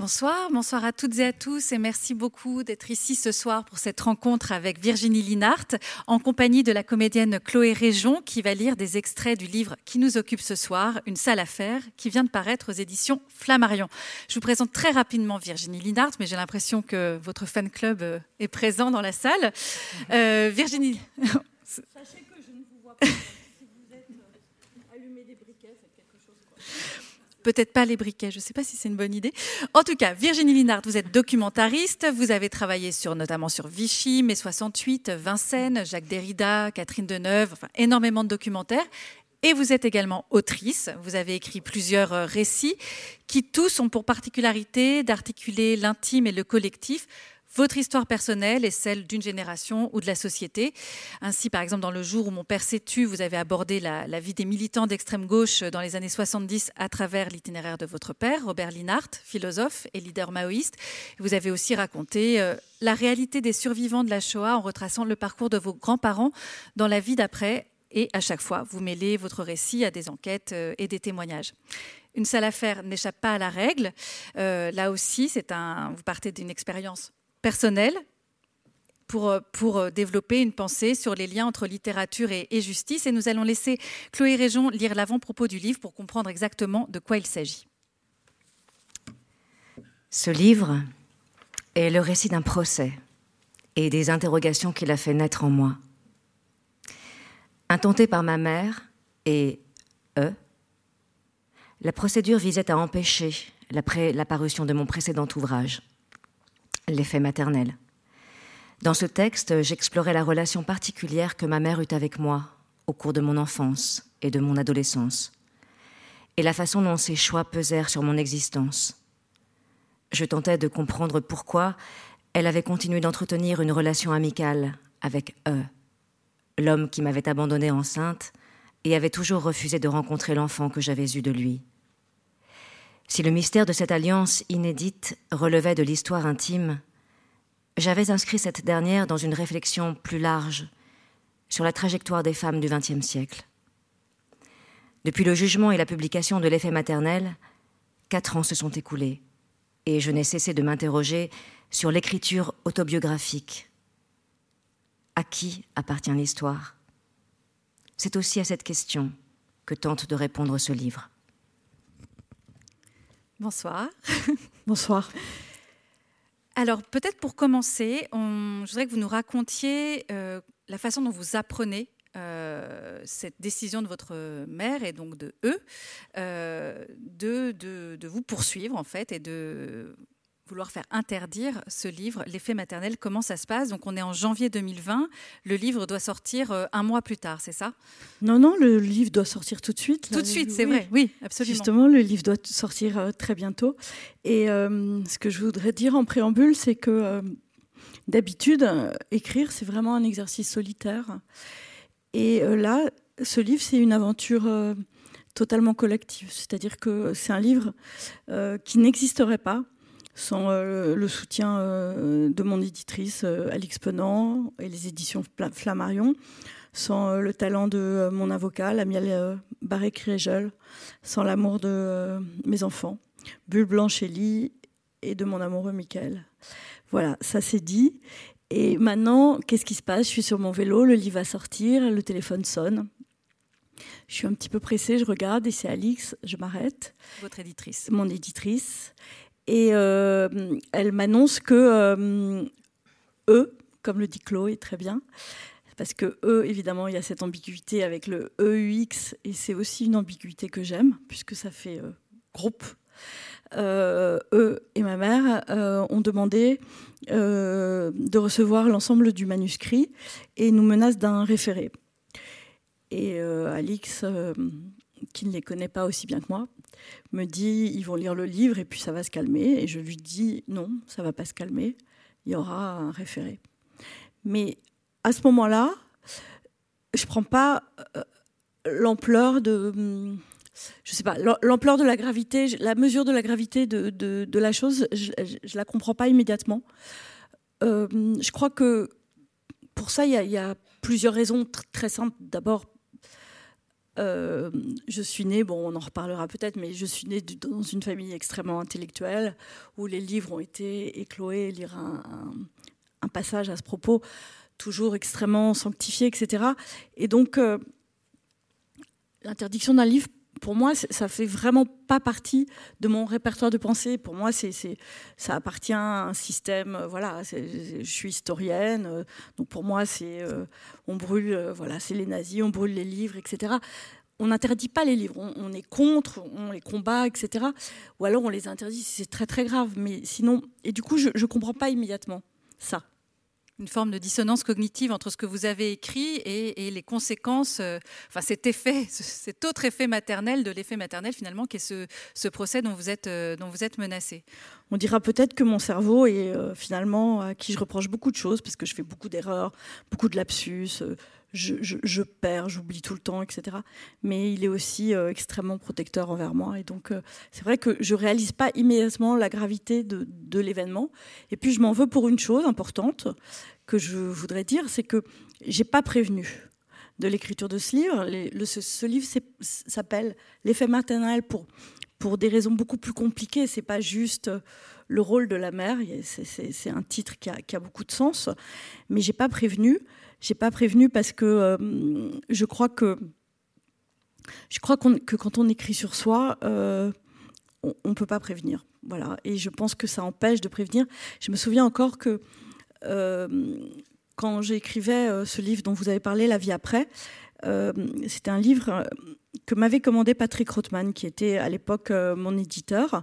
Bonsoir, bonsoir à toutes et à tous et merci beaucoup d'être ici ce soir pour cette rencontre avec Virginie Linhart en compagnie de la comédienne Chloé Région qui va lire des extraits du livre qui nous occupe ce soir, Une salle à faire, qui vient de paraître aux éditions Flammarion. Je vous présente très rapidement Virginie Linhart, mais j'ai l'impression que votre fan club euh, est présent dans la salle. Euh, Virginie. Sachez que je ne vous vois pas. Si vous êtes euh, allumé des briquets, faites quelque chose. Quoi peut-être pas les briquets, je ne sais pas si c'est une bonne idée. En tout cas, Virginie Linard, vous êtes documentariste, vous avez travaillé sur, notamment sur Vichy, Mai 68, Vincennes, Jacques Derrida, Catherine Deneuve, énormément de documentaires. Et vous êtes également autrice. Vous avez écrit plusieurs euh, récits qui tous ont pour particularité d'articuler l'intime et le collectif votre histoire personnelle et celle d'une génération ou de la société. Ainsi, par exemple, dans Le jour où mon père s'est tu, vous avez abordé la, vie des militants d'extrême gauche dans les années 70 à travers l'itinéraire de votre père, Robert Linhart, philosophe et leader maoïste. Vous avez aussi raconté euh, la réalité des survivants de la Shoah en retraçant le parcours de vos grands-parents dans la vie d'après. Et à chaque fois, vous mêlez votre récit à des enquêtes euh, et des témoignages. Une seule affaire n'échappe pas à la règle. Euh, là aussi, c'est un, vous partez d'une expérience personnel pour, euh, pour euh, développer une pensée sur les liens entre littérature et, justice. Et nous allons laisser Chloé Région lire l'avant-propos du livre pour comprendre exactement de quoi il s'agit. Ce livre est le récit d'un procès et des interrogations qu'il a fait naître en moi. Intenté par ma mère et eux, la procédure visait à empêcher l'apparition de mon précédent ouvrage l'effet maternel. Dans ce texte, j'explorais la relation particulière que ma mère eut avec moi au cours de mon enfance et de mon adolescence, et la façon dont ses choix pesèrent sur mon existence. Je tentais de comprendre pourquoi elle avait continué d'entretenir une relation amicale avec eux, l'homme qui m'avait abandonnée enceinte et avait toujours refusé de rencontrer l'enfant que j'avais eu de lui. Si le mystère de cette alliance inédite relevait de l'histoire intime, j'avais inscrit cette dernière dans une réflexion plus large sur la trajectoire des femmes du XXe siècle. Depuis le jugement et la publication de l'effet maternel, quatre ans se sont écoulés, et je n'ai cessé de m'interroger sur l'écriture autobiographique. À qui appartient l'histoire? C'est aussi à cette question que tente de répondre ce livre. Bonsoir. Bonsoir. Alors peut-être pour commencer, je voudrais que vous nous racontiez euh, la façon dont vous apprenez euh, cette décision de votre mère et donc de eux euh, de, de, vous poursuivre en fait et de vouloir faire interdire ce livre, L'effet maternel, comment ça se passe? Donc on est en janvier 2020, le livre doit sortir euh, un mois plus tard, c'est ça? Non, non, le livre doit sortir tout de suite. Tout de suite, c'est vrai, oui, absolument. Justement, le livre doit sortir euh, très bientôt. Et euh, ce que je voudrais dire en préambule, c'est que d'habitude, écrire, c'est vraiment un exercice solitaire. Et là, ce livre, c'est une aventure totalement collective. C'est-à-dire que c'est un livre qui n'existerait pas sans euh, le soutien euh, de mon éditrice euh, Alix Penant et les éditions Flammarion, sans le talent de mon avocat, Lamiel Barré-Créjol, sans l'amour de mes enfants, Bulle Blanche Elie et de mon amoureux Michael. Voilà, ça c'est dit. Et maintenant, qu'est-ce qui se passe? Je suis sur mon vélo, le livre va sortir, le téléphone sonne. Je suis un petit peu pressée, je regarde et c'est Alix, je m'arrête. Votre éditrice. Mon éditrice. Et euh, elle m'annonce que euh, eux, comme le dit Chloé très bien, parce que eux, évidemment, il y a cette ambiguïté avec le EUX, et c'est aussi une ambiguïté que j'aime, puisque ça fait euh, groupe. eux et ma mère ont demandé de recevoir l'ensemble du manuscrit et nous menacent d'un référé. Et Alix, qui ne les connaît pas aussi bien que moi, me dit ils vont lire le livre et puis ça va se calmer. Et je lui dis non, ça va pas se calmer. Il y aura un référé. Mais à ce moment-là, je prends pas euh, l'ampleur de je sais pas, l'ampleur de la gravité, la mesure de la gravité de, de, la chose, je, ne la comprends pas immédiatement. Euh, je crois que pour ça, il y, a plusieurs raisons très simples. D'abord, je suis née, bon, on en reparlera peut-être, mais je suis née dans une famille extrêmement intellectuelle où les livres ont été écloés. Lire un, un passage à ce propos, toujours extrêmement sanctifié, etc. Et donc, l'interdiction d'un livre pour moi, ça fait vraiment pas partie de mon répertoire de pensée. Pour moi, ça appartient à un système. Euh, voilà, je suis historienne, euh, donc pour moi, c'est euh, on brûle, voilà, c'est les nazis, on brûle les livres, etc. On n'interdit pas les livres, on, est contre, on les combat, etc. Ou alors on les interdit, c'est très très grave. Mais sinon, et du coup, je ne comprends pas immédiatement ça une forme de dissonance cognitive entre ce que vous avez écrit et, les conséquences, euh, enfin cet effet, cet autre effet maternel de l'effet maternel finalement, qui est ce, procès dont vous êtes, euh, menacé. On dira peut-être que mon cerveau est euh, finalement à qui je reproche beaucoup de choses parce que je fais beaucoup d'erreurs, beaucoup de lapsus. Je, perds, j'oublie tout le temps, etc. Mais il est aussi extrêmement protecteur envers moi. Et donc, c'est vrai que je réalise pas immédiatement la gravité de, l'événement. Et puis, je m'en veux pour une chose importante, que je voudrais dire, c'est que j'ai pas prévenu de l'écriture de ce livre. Le, ce, livre s'appelle L'effet maternel pour, des raisons beaucoup plus compliquées. C'est pas juste le rôle de la mère. C'est un titre qui a, qui a, beaucoup de sens. Mais j'ai pas prévenu. J'ai pas prévenu parce que euh, je crois que je crois que quand on écrit sur soi, euh, on ne peut pas prévenir. Voilà. Et je pense que ça empêche de prévenir. Je me souviens encore que euh, quand j'écrivais ce livre dont vous avez parlé, La vie après, c'était un livre que m'avait commandé Patrick Rothman, qui était à l'époque mon éditeur.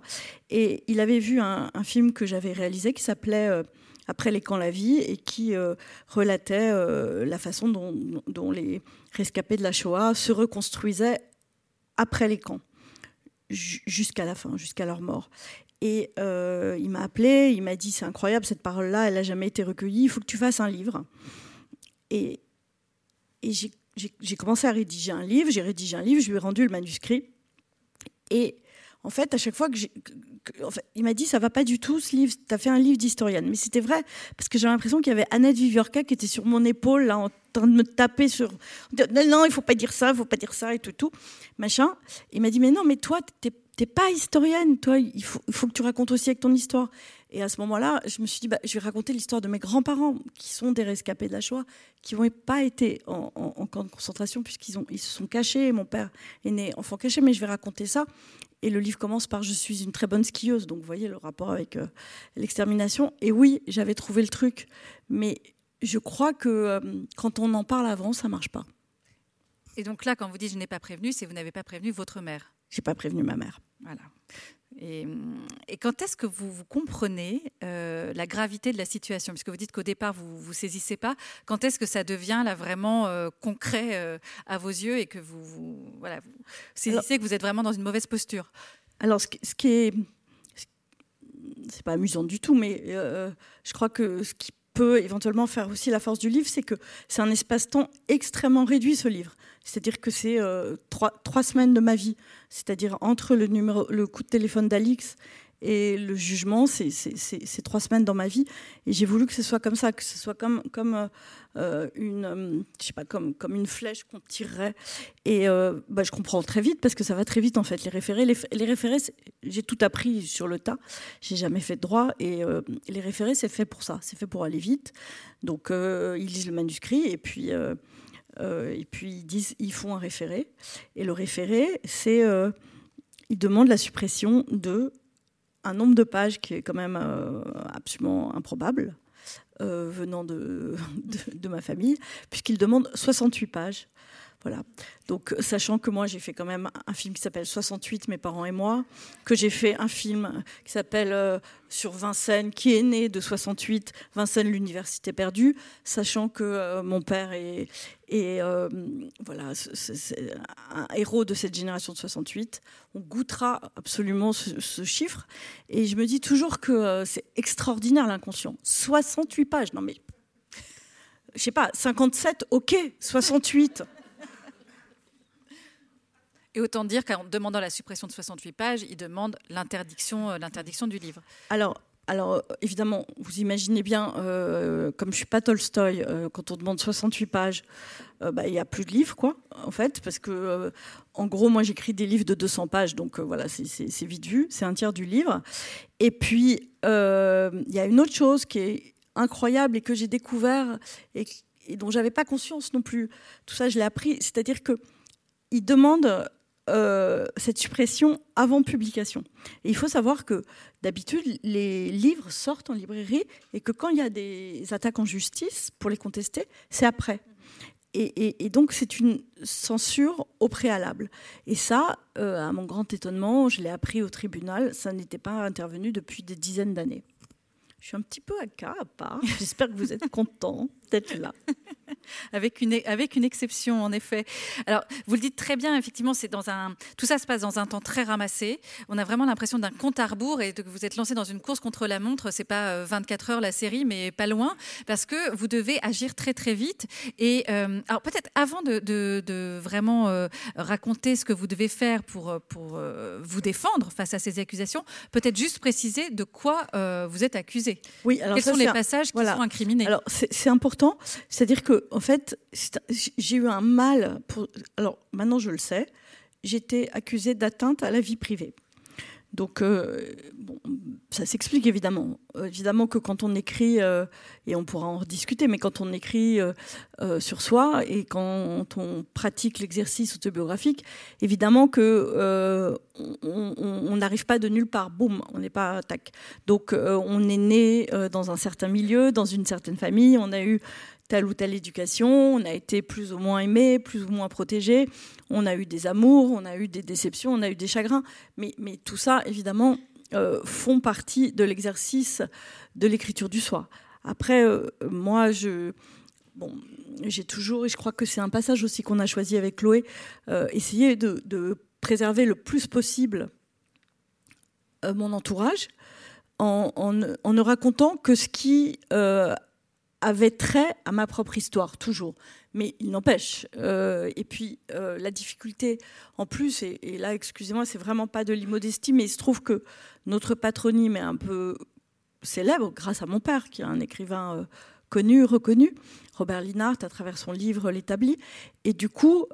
Et il avait vu un, film que j'avais réalisé qui s'appelait Après les camps la vie et qui relatait la façon dont, dont, les rescapés de la Shoah se reconstruisaient après les camps, jusqu'à la fin, jusqu'à leur mort. Et euh, il m'a appelé, il m'a dit c'est incroyable cette parole-là, elle n'a jamais été recueillie, il faut que tu fasses un livre. Et, et j'ai commencé à rédiger un livre, j'ai rédigé un livre, je lui ai rendu le manuscrit. Et en fait, à chaque fois que j'ai. il m'a dit ça va pas du tout ce livre, tu as fait un livre d'historienne. Mais c'était vrai, parce que j'ai l'impression qu'il y avait Annette Viviorca qui était sur mon épaule, là, en train de me taper sur. Non, non, il faut pas dire ça, il faut pas dire ça et tout, tout. Machin. Il m'a dit mais non, mais toi, t'es t'es pas historienne, toi, il faut, que tu racontes aussi avec ton histoire. Et à ce moment-là, je me suis dit, bah, je vais raconter l'histoire de mes grands-parents, qui sont des rescapés de la Shoah, qui n'ont pas été en, camp de concentration, puisqu'ils ils se sont cachés. Mon père est né enfant caché, mais je vais raconter ça. Et le livre commence par Je suis une très bonne skieuse. Donc, vous voyez le rapport avec euh, l'extermination. Et oui, j'avais trouvé le truc. Mais je crois que euh, quand on en parle avant, ça marche pas. Et donc là, quand vous dites je n'ai pas prévenu, c'est vous n'avez pas prévenu votre mère. J'ai pas prévenu ma mère. Voilà. Et, quand est-ce que vous, vous comprenez euh, la gravité de la situation? Puisque vous dites qu'au départ, vous ne saisissez pas. Quand est-ce que ça devient là, vraiment euh, concret euh, à vos yeux et que vous, vous voilà, vous saisissez que vous êtes vraiment dans une mauvaise posture? Alors, ce, ce qui est. C'est pas amusant du tout, mais je crois que ce qui peut éventuellement faire aussi la force du livre, c'est que c'est un espace-temps extrêmement réduit, ce livre. C'est-à-dire que c'est euh, trois, trois, semaines de ma vie. C'est-à-dire entre le, coup de téléphone d'Alix et le jugement, c'est trois semaines dans ma vie. Et j'ai voulu que ce soit comme ça, que ce soit comme, comme, euh, une, euh, je sais pas, comme, comme une flèche qu'on tirerait. Et bah, je comprends très vite parce que ça va très vite en fait. Les référés, les, les référés, j'ai tout appris sur le tas. J'ai jamais fait de droit et les référés, c'est fait pour ça. C'est fait pour aller vite. Donc ils lisent le manuscrit et puis et puis ils disent, ils font un référé. Et le référé, c'est, euh, ils demandent la suppression de un nombre de pages qui est quand même euh, absolument improbable. venant de, de, ma famille, puisqu'ils demandent 68 pages voilà. Donc, sachant que moi, j'ai fait quand même un film qui s'appelle 68, mes parents et moi, que j'ai fait un film qui s'appelle euh, sur Vincennes, qui est né de 68, Vincennes, l'université perdue, sachant que euh, mon père est, euh, voilà, un héros de cette génération de 68. On goûtera absolument ce, ce chiffre. Et je me dis toujours que c'est extraordinaire l'inconscient. 68 pages, non mais je sais pas, 57, ok, 68. Et autant dire qu'en demandant la suppression de 68 pages, il demande l'interdiction, euh, l'interdiction du livre. Alors, alors, évidemment, vous imaginez bien, euh, comme je suis pas Tolstoy, euh, quand on demande 68 pages, bah, il n'y a plus de livres, quoi, en fait, parce que, en gros, moi, j'écris des livres de 200 pages, donc voilà, c'est vite vu, c'est un tiers du livre. Et puis, il y a une autre chose qui est incroyable et que j'ai découvert et, et dont j'avais pas conscience non plus. Tout ça, je l'ai appris, c'est-à-dire que il demande euh, cette suppression avant publication. Et il faut savoir que d'habitude, les livres sortent en librairie et que quand il y a des attaques en justice pour les contester, c'est après. Et, donc, c'est une censure au préalable. Et ça, euh, à mon grand étonnement, je l'ai appris au tribunal, ça n'était pas intervenu depuis des dizaines d'années. Je suis un petit peu à cas à part. J'espère que vous êtes content d'être là. avec, une, avec une exception, en effet. Alors, vous le dites très bien, effectivement, c'est dans un, tout ça se passe dans un temps très ramassé. On a vraiment l'impression d'un compte à rebours et que vous êtes lancé dans une course contre la montre. C'est pas 24 euh, heures la série, mais pas loin, parce que vous devez agir très très vite. Et euh, alors peut-être avant de, de, vraiment euh, raconter ce que vous devez faire pour, pour vous défendre face à ces accusations, peut-être juste préciser de quoi vous êtes accusé. Oui, alors Quels sont les passages qui sont incriminés? Alors, c'est important. C'est-à-dire que, en fait, j'ai eu un mal. Pour... Alors, maintenant, je le sais. J'étais accusée d'atteinte à la vie privée. Donc, euh, ça s'explique évidemment. Euh, évidemment que quand on écrit, euh, et on pourra en rediscuter, mais quand on écrit sur soi et quand on pratique l'exercice autobiographique, évidemment que on n'arrive pas de nulle part, boum, on n'est pas tac. Donc, on est né dans un certain milieu, dans une certaine famille, on a eu telle ou telle éducation, on a été plus ou moins aimé, plus ou moins protégé, on a eu des amours, on a eu des déceptions, on a eu des chagrins, mais, mais tout ça, évidemment, euh, font partie de l'exercice de l'écriture du soi. Après, euh, moi, je... Bon, j'ai toujours, et je crois que c'est un passage aussi qu'on a choisi avec Chloé, euh, essayer de, préserver le plus possible mon entourage en, en, ne racontant que ce qui avait trait à ma propre histoire, toujours. Mais il n'empêche. Euh, et puis, euh, la difficulté, en plus, et, là, excusez-moi, c'est vraiment pas de l'immodestie, mais il se trouve que notre patronyme est un peu célèbre grâce à mon père, qui est un écrivain euh, connu, reconnu, Robert Linhart, à travers son livre L'établi. Et du coup,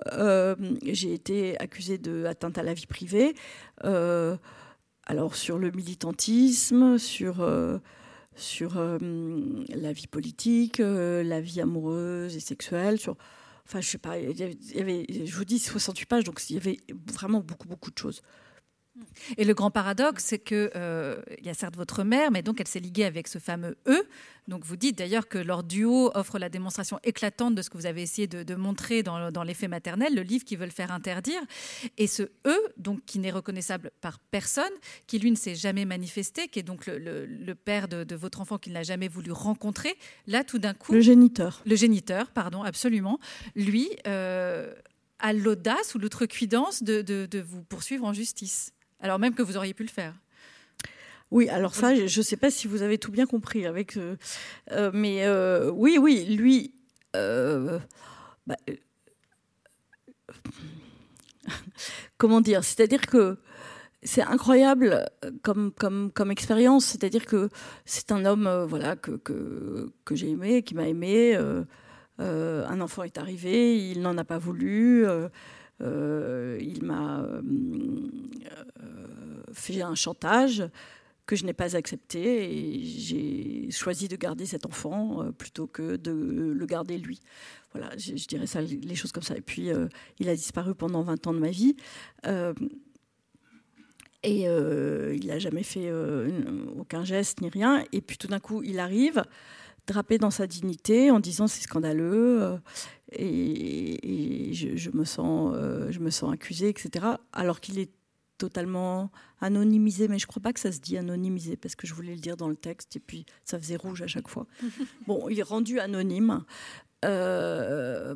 j'ai été accusée d'atteinte à la vie privée. alors, sur le militantisme, sur sur euh, la vie politique, euh, la vie amoureuse et sexuelle, sur enfin je sais pas, il y avait, je vous dis 68 pages, donc il y avait vraiment beaucoup beaucoup de choses. Et le grand paradoxe, c'est que euh, il y a certes votre mère, mais donc elle s'est liguée avec ce fameux E. Donc vous dites d'ailleurs que leur duo offre la démonstration éclatante de ce que vous avez essayé de, montrer dans, l'effet maternel, le livre qu'ils veulent faire interdire. Et ce E, donc qui n'est reconnaissable par personne, qui lui ne s'est jamais manifesté, qui est donc le, père de, votre enfant qu'il n'a jamais voulu rencontrer, là tout d'un coup... Le géniteur. Le géniteur, pardon, absolument. Lui... Euh, a l'audace ou l'outrecuidance de, de vous poursuivre en justice alors même que vous auriez pu le faire. Oui, alors ça, je ne sais pas si vous avez tout bien compris avec, euh, euh, mais euh, oui, oui, lui. Bah, comment dire C'est-à-dire que c'est incroyable comme, expérience. C'est-à-dire que c'est un homme voilà, que, que, que j'ai aimé, qui m'a aimé. un enfant est arrivé, il n'en a pas voulu. Euh, il m'a euh, fait un chantage que je n'ai pas accepté et j'ai choisi de garder cet enfant euh, plutôt que de le garder lui. Voilà, je, dirais ça, les choses comme ça. Et puis, il a disparu pendant 20 ans de ma vie. et il n'a jamais fait aucun geste ni rien. Et puis tout d'un coup, il arrive drapé dans sa dignité en disant c'est scandaleux euh, et, je, me sens, euh, je me sens accusée, etc. Alors qu'il est totalement anonymisé, mais je crois pas que ça se dit anonymisé parce que je voulais le dire dans le texte et puis ça faisait rouge à chaque fois. bon, il est rendu anonyme. Euh,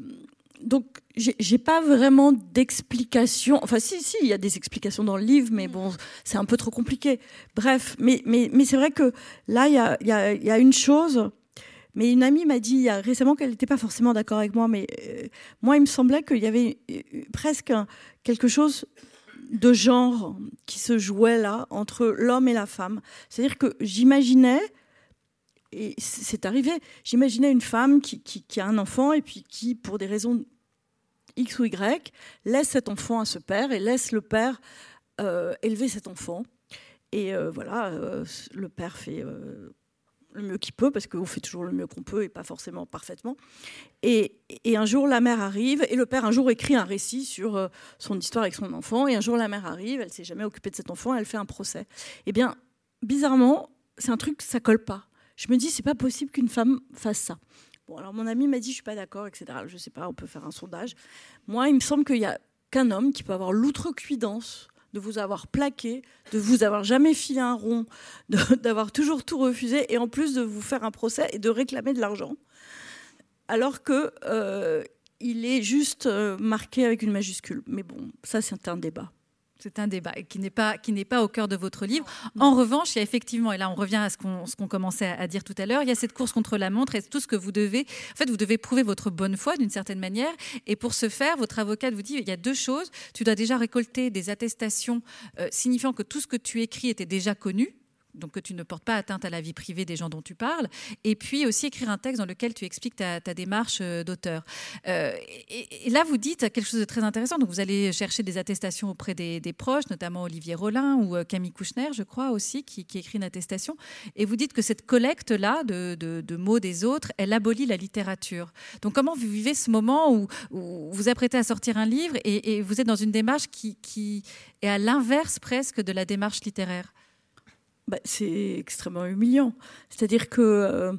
donc, j'ai pas vraiment d'explication. Enfin, si, si, il y a des explications dans le livre, mais bon, c'est un peu trop compliqué. Bref, mais, mais, mais c'est vrai que là, il y a, y, a, y a, une chose mais une amie m'a dit récemment qu'elle n'était pas forcément d'accord avec moi, mais euh, moi, il me semblait qu'il y avait euh, presque quelque chose de genre qui se jouait là entre l'homme et la femme. C'est-à-dire que j'imaginais, et c'est arrivé, j'imaginais une femme qui, a un enfant et puis qui, pour des raisons X ou Y, laisse cet enfant à ce père et laisse le père euh, élever cet enfant. Et voilà, le père fait le mieux qu'il peut, parce qu'on fait toujours le mieux qu'on peut et pas forcément parfaitement. Et, un jour, la mère arrive, et le père un jour écrit un récit sur euh, son histoire avec son enfant, et un jour, la mère arrive, elle s'est jamais occupée de cet enfant, elle fait un procès. Eh bien, bizarrement, c'est un truc, ça colle pas. Je me dis, c'est pas possible qu'une femme fasse ça. Bon, alors mon ami m'a dit, je suis pas d'accord, etc. Je sais pas, on peut faire un sondage. Moi, il me semble qu'il y a qu'un homme qui peut avoir l'outrecuidance de vous avoir plaqué, de vous avoir jamais filé un rond, d'avoir toujours tout refusé, et en plus de vous faire un procès et de réclamer de l'argent, alors que euh, il est juste euh, marqué avec une majuscule. Mais bon, ça c'est un débat. C'est un débat qui n'est pas au cœur de votre livre. En revanche, il y a effectivement, et là on revient à ce qu'on ce qu'on commençait à, dire tout à l'heure, il y a cette course contre la montre et tout ce que vous devez. En fait, vous devez prouver votre bonne foi d'une certaine manière. Et pour ce faire, votre avocate vous dit il y a deux choses. Tu dois déjà récolter des attestations euh, signifiant que tout ce que tu écris était déjà connu donc que tu ne portes pas atteinte à la vie privée des gens dont tu parles, et puis aussi écrire un texte dans lequel tu expliques ta, démarche euh, d'auteur. Euh, et, là, vous dites quelque chose de très intéressant. Donc, vous allez chercher des attestations auprès des, proches, notamment Olivier Rollin ou euh, Camille Kouchner, je crois aussi, qui, écrit une attestation. Et vous dites que cette collecte-là de, mots des autres, elle abolit la littérature. Donc, comment vous vivez ce moment où, vous vous apprêtez à sortir un livre et, vous êtes dans une démarche qui est à l'inverse presque de la démarche littéraire? Bah, c'est extrêmement humiliant. C'est-à-dire que euh,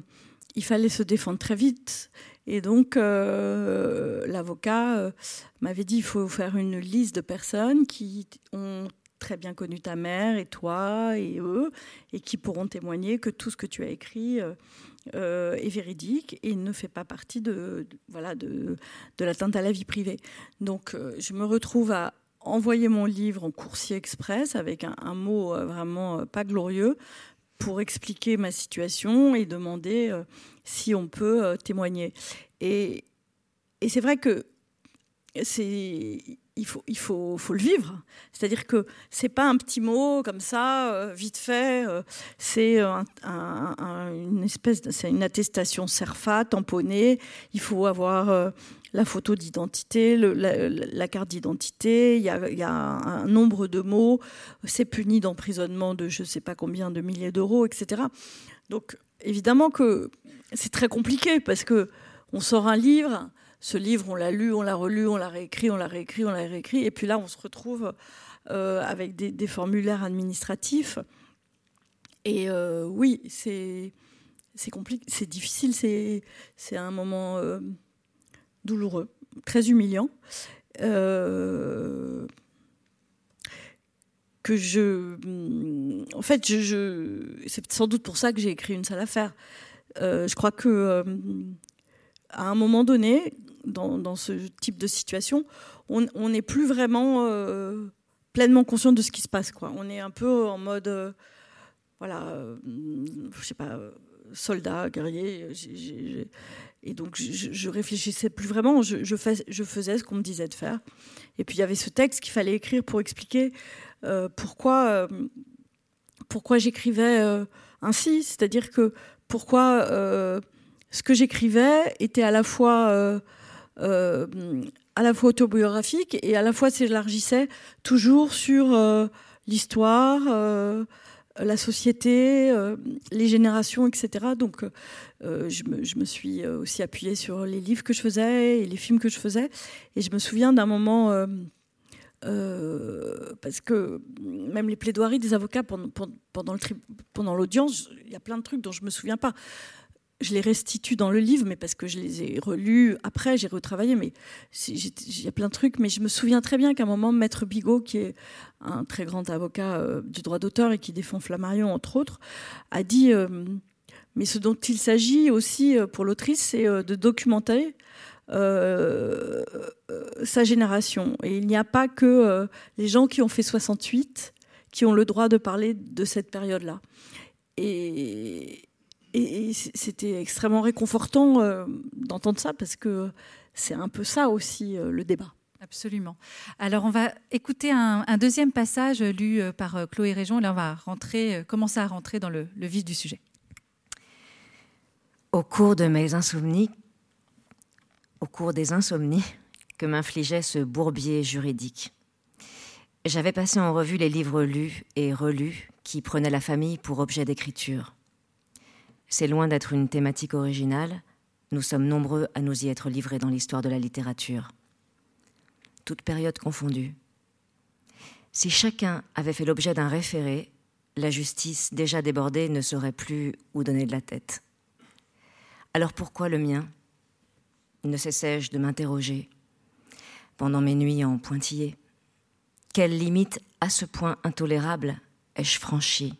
fallait se défendre très vite. Et donc, euh, l'avocat euh, m'avait dit il faut faire une liste de personnes qui ont très bien connu ta mère et toi et eux, et qui pourront témoigner que tout ce que tu as écrit est véridique et ne fait pas partie de, voilà, de, de l'atteinte à la vie privée. Donc, je me retrouve à envoyer mon livre en coursier express avec un, mot euh, vraiment euh, pas glorieux pour expliquer ma situation et demander euh, si on peut témoigner. Et c'est vrai que c'est il faut, le vivre. C'est-à-dire que c'est pas un petit mot comme ça, vite fait. c'est une espèce, c'est une attestation CERFA tamponnée. Il faut avoir la photo d'identité, la, carte d'identité, il y, a, un nombre de mots, c'est puni d'emprisonnement de je ne sais pas combien de milliers d'euros, etc. Donc évidemment que c'est très compliqué parce que on sort un livre, ce livre on l'a lu, on l'a relu, on l'a réécrit, on l'a réécrit, on l'a réécrit, et puis là on se retrouve euh, avec des, formulaires administratifs. Et euh, oui, c'est compliqué, c'est difficile, c'est un moment euh, douloureux, très humiliant. Que je. En fait, je, c'est sans doute pour ça que j'ai écrit une sale affaire. Euh, je crois que à un moment donné, dans, ce type de situation, on n'est plus vraiment pleinement conscient de ce qui se passe. On est un peu en mode, voilà, je sais pas, soldat, guerrier. Et donc, je, je, réfléchissais plus vraiment, je, je, faisais ce qu'on me disait de faire. Et puis, il y avait ce texte qu'il fallait écrire pour expliquer euh, pourquoi, euh, pourquoi j'écrivais euh, ainsi. C'est-à-dire que pourquoi ce que j'écrivais était à la fois, à la fois autobiographique et à la fois s'élargissait toujours sur l'histoire la société, les générations, etc. Donc, euh, je, me, suis euh, aussi appuyée sur les livres que je faisais et les films que je faisais. Et je me souviens d'un moment, euh, parce que même les plaidoiries des avocats pendant, pendant l'audience, il y a plein de trucs dont je ne me souviens pas. Je les restitue dans le livre, mais parce que je les ai relus après, j'ai retravaillé, mais il y a plein de trucs. Mais je me souviens très bien qu'à un moment, Maître Bigot, qui est un très grand avocat du droit d'auteur et qui défend Flammarion, entre autres, a dit mais ce dont il s'agit aussi euh, pour l'autrice, c'est euh, de documenter euh, sa génération. Et il n'y a pas que les gens qui ont fait 68 qui ont le droit de parler de cette période-là. Et, c'était extrêmement réconfortant d'entendre ça parce que c'est un peu ça aussi le débat. Absolument. Alors, on va écouter un, deuxième passage lu euh, par euh, Chloé Région. Là, on va rentrer, euh, commencer à rentrer dans le, vif du sujet. Au cours de mes insomnies, au cours des insomnies que m'infligeait ce bourbier juridique, j'avais passé en revue les livres lus et relus qui prenaient la famille pour objet d'écriture. C'est loin d'être une thématique originale, nous sommes nombreux à nous y être livrés dans l'histoire de la littérature. Toutes périodes confondues. Si chacun avait fait l'objet d'un référé, la justice déjà débordée ne saurait plus où donner de la tête. Alors pourquoi le mien? Ne cessais-je de m'interroger pendant mes nuits en pointillé Quelle limite à ce point intolérable ai-je franchi?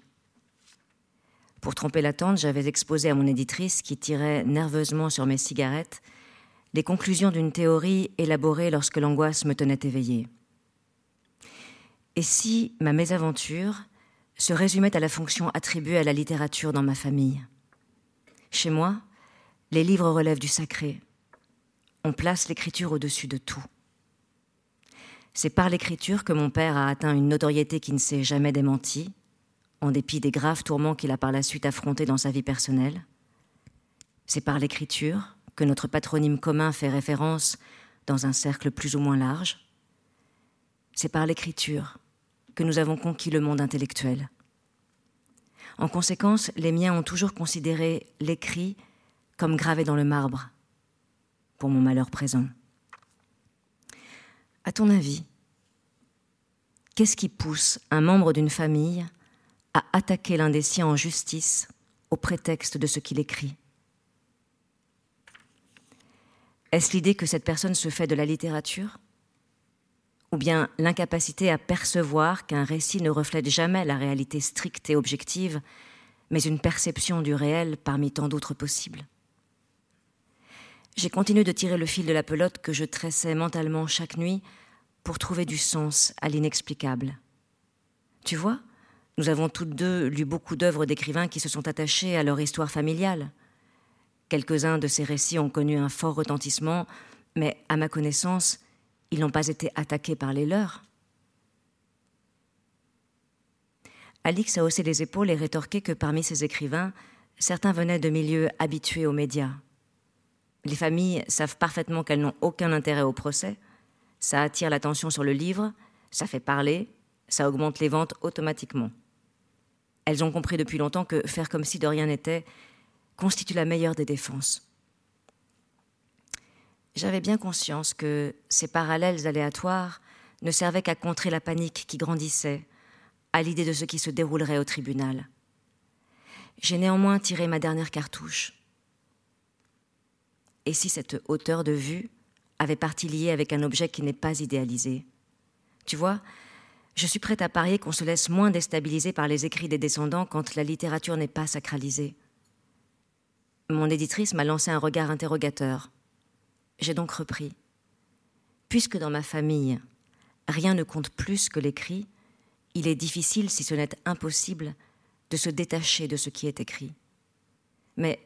Pour tromper l'attente, j'avais exposé à mon éditrice, qui tirait nerveusement sur mes cigarettes, les conclusions d'une théorie élaborée lorsque l'angoisse me tenait éveillée. Et si ma mésaventure se résumait à la fonction attribuée à la littérature dans ma famille? Chez moi, les livres relèvent du sacré. On place l'écriture au-dessus de tout. C'est par l'écriture que mon père a atteint une notoriété qui ne s'est jamais démentie, en dépit des graves tourments qu'il a par la suite affrontés dans sa vie personnelle. C'est par l'écriture que notre patronyme commun fait référence dans un cercle plus ou moins large. C'est par l'écriture que nous avons conquis le monde intellectuel. En conséquence, les miens ont toujours considéré l'écrit comme gravé dans le marbre, pour mon malheur présent. À ton avis, qu'est-ce qui pousse un membre d'une famille attaquer l'un des siens en justice au prétexte de ce qu'il écrit. Est-ce l'idée que cette personne se fait de la littérature? Ou bien l'incapacité à percevoir qu'un récit ne reflète jamais la réalité stricte et objective, mais une perception du réel parmi tant d'autres possibles? J'ai continué de tirer le fil de la pelote que je tressais mentalement chaque nuit pour trouver du sens à l'inexplicable. Tu vois, nous avons toutes deux lu beaucoup d'œuvres d'écrivains qui se sont attachés à leur histoire familiale Quelques-uns de ces récits ont connu un fort retentissement, mais à ma connaissance, ils n'ont pas été attaqués par les leurs. Alix a haussé les épaules et rétorqué que parmi ces écrivains, certains venaient de milieux habitués aux médias. Les familles savent parfaitement qu'elles n'ont aucun intérêt au procès. Ça attire l'attention sur le livre, ça fait parler, ça augmente les ventes automatiquement. Elles ont compris depuis longtemps que faire comme si de rien n'était constitue la meilleure des défenses. J'avais bien conscience que ces parallèles aléatoires ne servaient qu'à contrer la panique qui grandissait à l'idée de ce qui se déroulerait au tribunal. J'ai néanmoins tiré ma dernière cartouche. Et si cette hauteur de vue avait partie liée avec un objet qui n'est pas idéalisé? Tu vois, je suis prête à parier qu'on se laisse moins déstabiliser par les écrits des descendants quand la littérature n'est pas sacralisée. Mon éditrice m'a lancé un regard interrogateur. J'ai donc repris. Puisque dans ma famille, rien ne compte plus que l'écrit, il est difficile, si ce n'est impossible, de se détacher de ce qui est écrit. Mais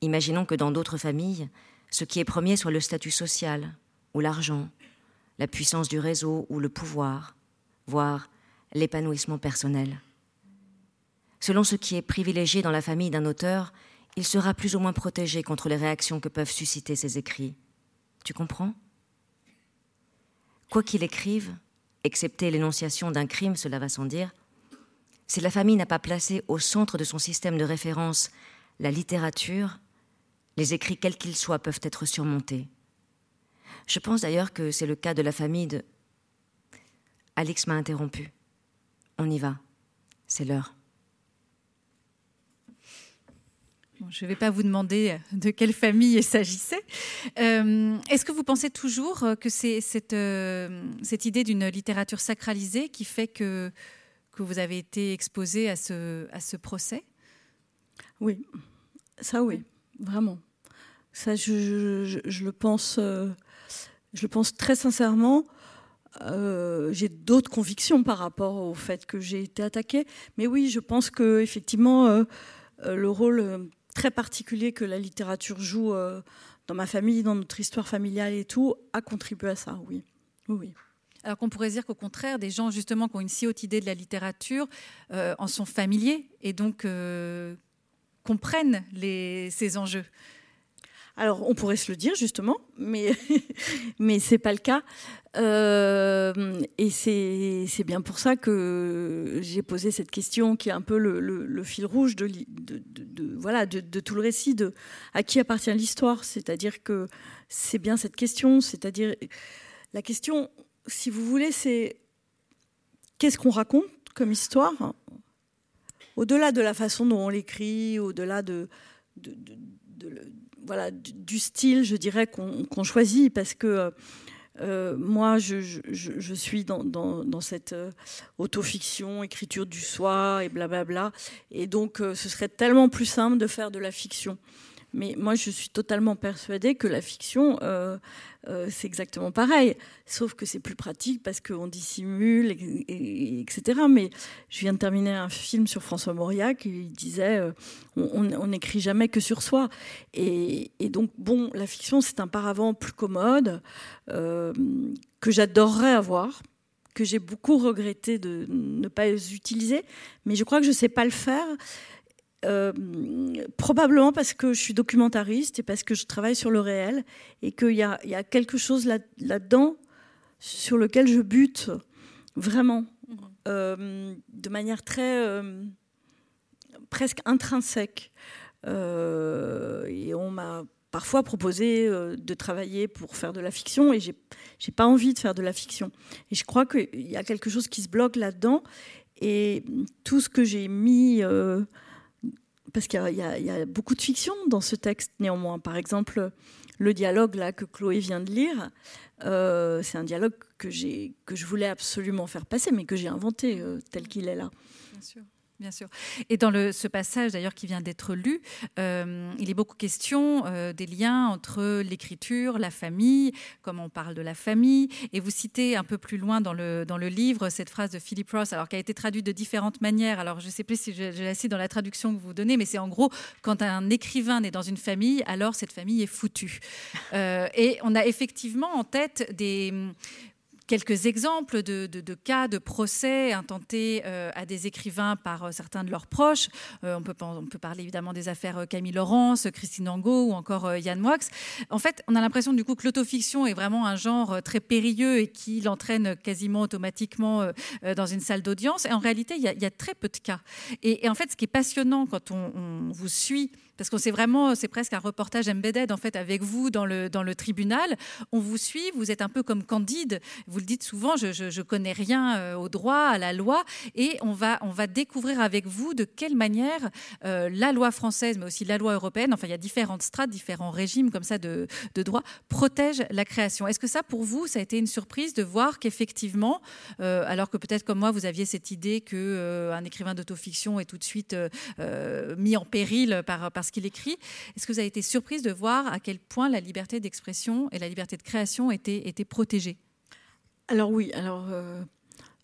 imaginons que dans d'autres familles, ce qui est premier soit le statut social, ou l'argent, la puissance du réseau, ou le pouvoir, voire l'épanouissement personnel. Selon ce qui est privilégié dans la famille d'un auteur, il sera plus ou moins protégé contre les réactions que peuvent susciter ses écrits. Tu comprends? Quoi qu'il écrive, excepté l'énonciation d'un crime, cela va sans dire, si la famille n'a pas placé au centre de son système de référence la littérature, les écrits quels qu'ils soient peuvent être surmontés. Je pense d'ailleurs que c'est le cas de la famille de... Alix m'a interrompu. On y va. C'est l'heure. je ne vais pas vous demander de quelle famille il s'agissait. Euh, est-ce que vous pensez toujours que c'est cette, euh, cette, idée d'une littérature sacralisée qui fait que, que vous avez été exposé à ce, à ce procès? Oui, ça oui, vraiment. Ça, je, je, le, pense, euh, je le pense très sincèrement. J'ai d'autres convictions par rapport au fait que j'ai été attaquée, mais oui, je pense que effectivement le rôle très particulier que la littérature joue euh, dans ma famille, dans notre histoire familiale et tout, a contribué à ça, oui. Oui. Alors qu'on pourrait dire qu'au contraire, des gens justement qui ont une si haute idée de la littérature en sont familiers et donc comprennent ces enjeux. Alors, on pourrait se le dire justement, mais mais c'est pas le cas. Euh, et c'est bien pour ça que j'ai posé cette question, qui est un peu le, fil rouge de, tout le récit de à qui appartient l'histoire. C'est-à-dire que c'est bien cette question. C'est-à-dire la question, si vous voulez, c'est qu'est-ce qu'on raconte comme histoire au-delà de la façon dont on l'écrit, au-delà de, voilà, du style, je dirais, qu'on choisit, parce que euh, moi, je, suis dans, cette euh, autofiction, écriture du soi et blablabla. Et donc, euh, ce serait tellement plus simple de faire de la fiction. Mais moi, je suis totalement persuadée que la fiction, euh, euh, c'est exactement pareil. Sauf que c'est plus pratique parce qu'on dissimule, et, etc. Mais je viens de terminer un film sur François Mauriac qui disait euh, on n'écrit jamais que sur soi. Et, donc, bon, la fiction, c'est un paravent plus commode que j'adorerais avoir que j'ai beaucoup regretté de ne pas utiliser, mais je crois que je ne sais pas le faire. Euh, probablement parce que je suis documentariste et parce que je travaille sur le réel et qu'il y, y a, quelque chose là-dedans sur lequel je bute vraiment mhm. euh, de manière très euh, presque intrinsèque. et on m'a parfois proposé de travailler pour faire de la fiction et j'ai, j'ai pas envie de faire de la fiction. Et je crois qu'il y a quelque chose qui se bloque là-dedans et tout ce que j'ai mis parce qu'il y, a beaucoup de fiction dans ce texte néanmoins. Par exemple, le dialogue là que Chloé vient de lire, euh, c'est un dialogue que, que je voulais absolument faire passer, mais que j'ai inventé euh, tel qu'il est là. Bien sûr. Bien sûr. Et dans ce passage d'ailleurs qui vient d'être lu, euh, il est beaucoup question euh, des liens entre l'écriture, la famille, comment on parle de la famille. Et vous citez un peu plus loin dans le, dans le livre cette phrase de Philip Ross, alors qui a été traduite de différentes manières. Alors je ne sais plus si je, la cite dans la traduction que vous donnez, mais c'est en gros quand un écrivain naît dans une famille, alors cette famille est foutue. Euh, et on a effectivement en tête des quelques exemples de, cas de procès intentés euh, à des écrivains par euh, certains de leurs proches. Euh, on, peut, parler évidemment des affaires Camille Laurence, Christine Angot ou encore Yann Moix. En fait, on a l'impression du coup que l'autofiction est vraiment un genre très périlleux et qui l'entraîne quasiment automatiquement dans une salle d'audience. Et en réalité, il y, a, très peu de cas. Et, en fait, ce qui est passionnant quand on vous suit parce qu'on sait vraiment, c'est presque un reportage embedded en fait avec vous dans le, dans le tribunal. On vous suit, vous êtes un peu comme Candide. Vous le dites souvent, je, je, connais rien euh, au droit, à la loi, et on va, on va découvrir avec vous de quelle manière euh, la loi française, mais aussi la loi européenne, enfin il y a différentes strates, différents régimes comme ça de, de droit, protègent la création. Est-ce que ça, pour vous, ça a été une surprise de voir qu'effectivement, euh, alors que peut-être comme moi, vous aviez cette idée que un écrivain d'autofiction est tout de suite mis en péril par, par ce qu'il écrit. Est-ce que vous avez été surprise de voir à quel point la liberté d'expression et la liberté de création étaient, étaient protégées? Alors oui, alors euh,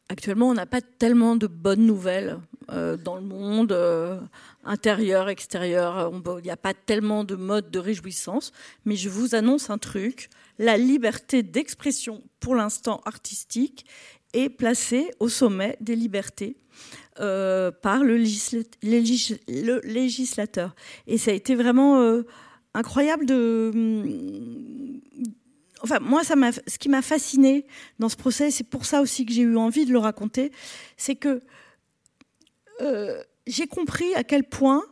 actuellement on n'a pas tellement de bonnes nouvelles euh, dans le monde euh, intérieur, extérieur. Il n'y a pas tellement de modes de réjouissance, mais je vous annonce un truc. La liberté d'expression, pour l'instant artistique, est placée au sommet des libertés euh, par le, législateur. Et ça a été vraiment euh, incroyable de. Mm, enfin, moi, ça ce qui m'a fasciné dans ce procès, c'est pour ça aussi que j'ai eu envie de le raconter, c'est que euh, j'ai compris à quel point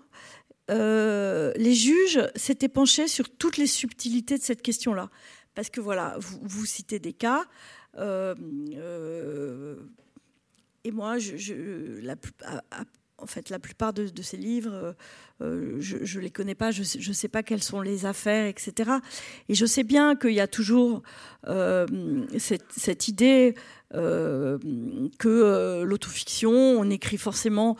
les juges s'étaient penchés sur toutes les subtilités de cette question-là. Parce que voilà, vous, citez des cas. Et moi, la, en fait, la plupart de, ces livres, euh, je ne les connais pas, je ne sais, pas quelles sont les affaires, etc. Et je sais bien qu'il y a toujours euh, cette, idée euh, que l'autofiction, on écrit forcément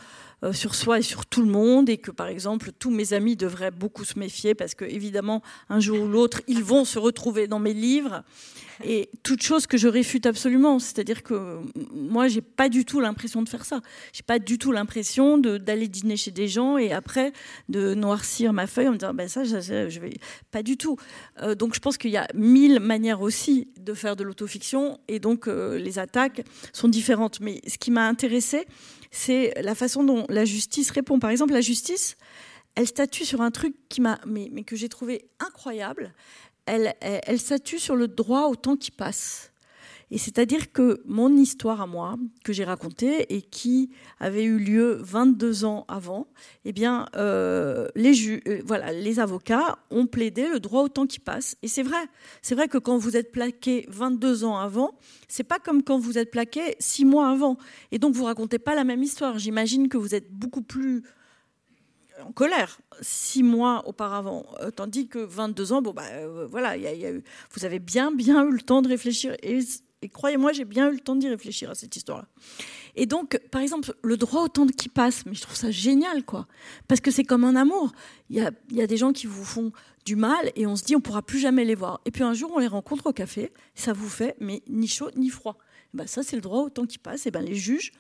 sur soi et sur tout le monde, et que par exemple tous mes amis devraient beaucoup se méfier parce que évidemment un jour ou l'autre ils vont se retrouver dans mes livres et toute chose que je réfute absolument. C'est-à-dire que moi, j'ai pas du tout l'impression de faire ça. J'ai pas du tout l'impression d'aller dîner chez des gens et après de noircir ma feuille en me disant ben ça, je, vais pas du tout. Euh, donc je pense qu'il y a mille manières aussi de faire de l'autofiction et donc euh, les attaques sont différentes. Mais ce qui m'a intéressé, c'est la façon dont la justice répond. Par exemple, la justice, elle statue sur un truc qui m'a, mais, que j'ai trouvé incroyable elle, statue sur le droit au temps qui passe. Et c'est-à-dire que mon histoire à moi, que j'ai racontée et qui avait eu lieu 22 ans avant, eh bien, euh, les, euh, les avocats ont plaidé le droit au temps qui passe. Et c'est vrai. C'est vrai que quand vous êtes plaqué 22 ans avant, c'est pas comme quand vous êtes plaqué 6 mois avant. Et donc, vous racontez pas la même histoire. J'imagine que vous êtes beaucoup plus en colère six mois auparavant, euh, tandis que 22 ans, bon bah voilà, vous avez bien bien eu le temps de réfléchir croyez-moi, j'ai bien eu le temps d'y réfléchir à cette histoire-là. Et donc, par exemple, le droit au temps qui passe, mais je trouve ça génial, quoi, parce que c'est comme un amour. Il y a, des gens qui vous font du mal et on se dit on pourra plus jamais les voir. Et puis un jour, on les rencontre au café, ça vous fait mais ni chaud ni froid. bah ça, c'est le droit au temps qui passe. Et ben les juges,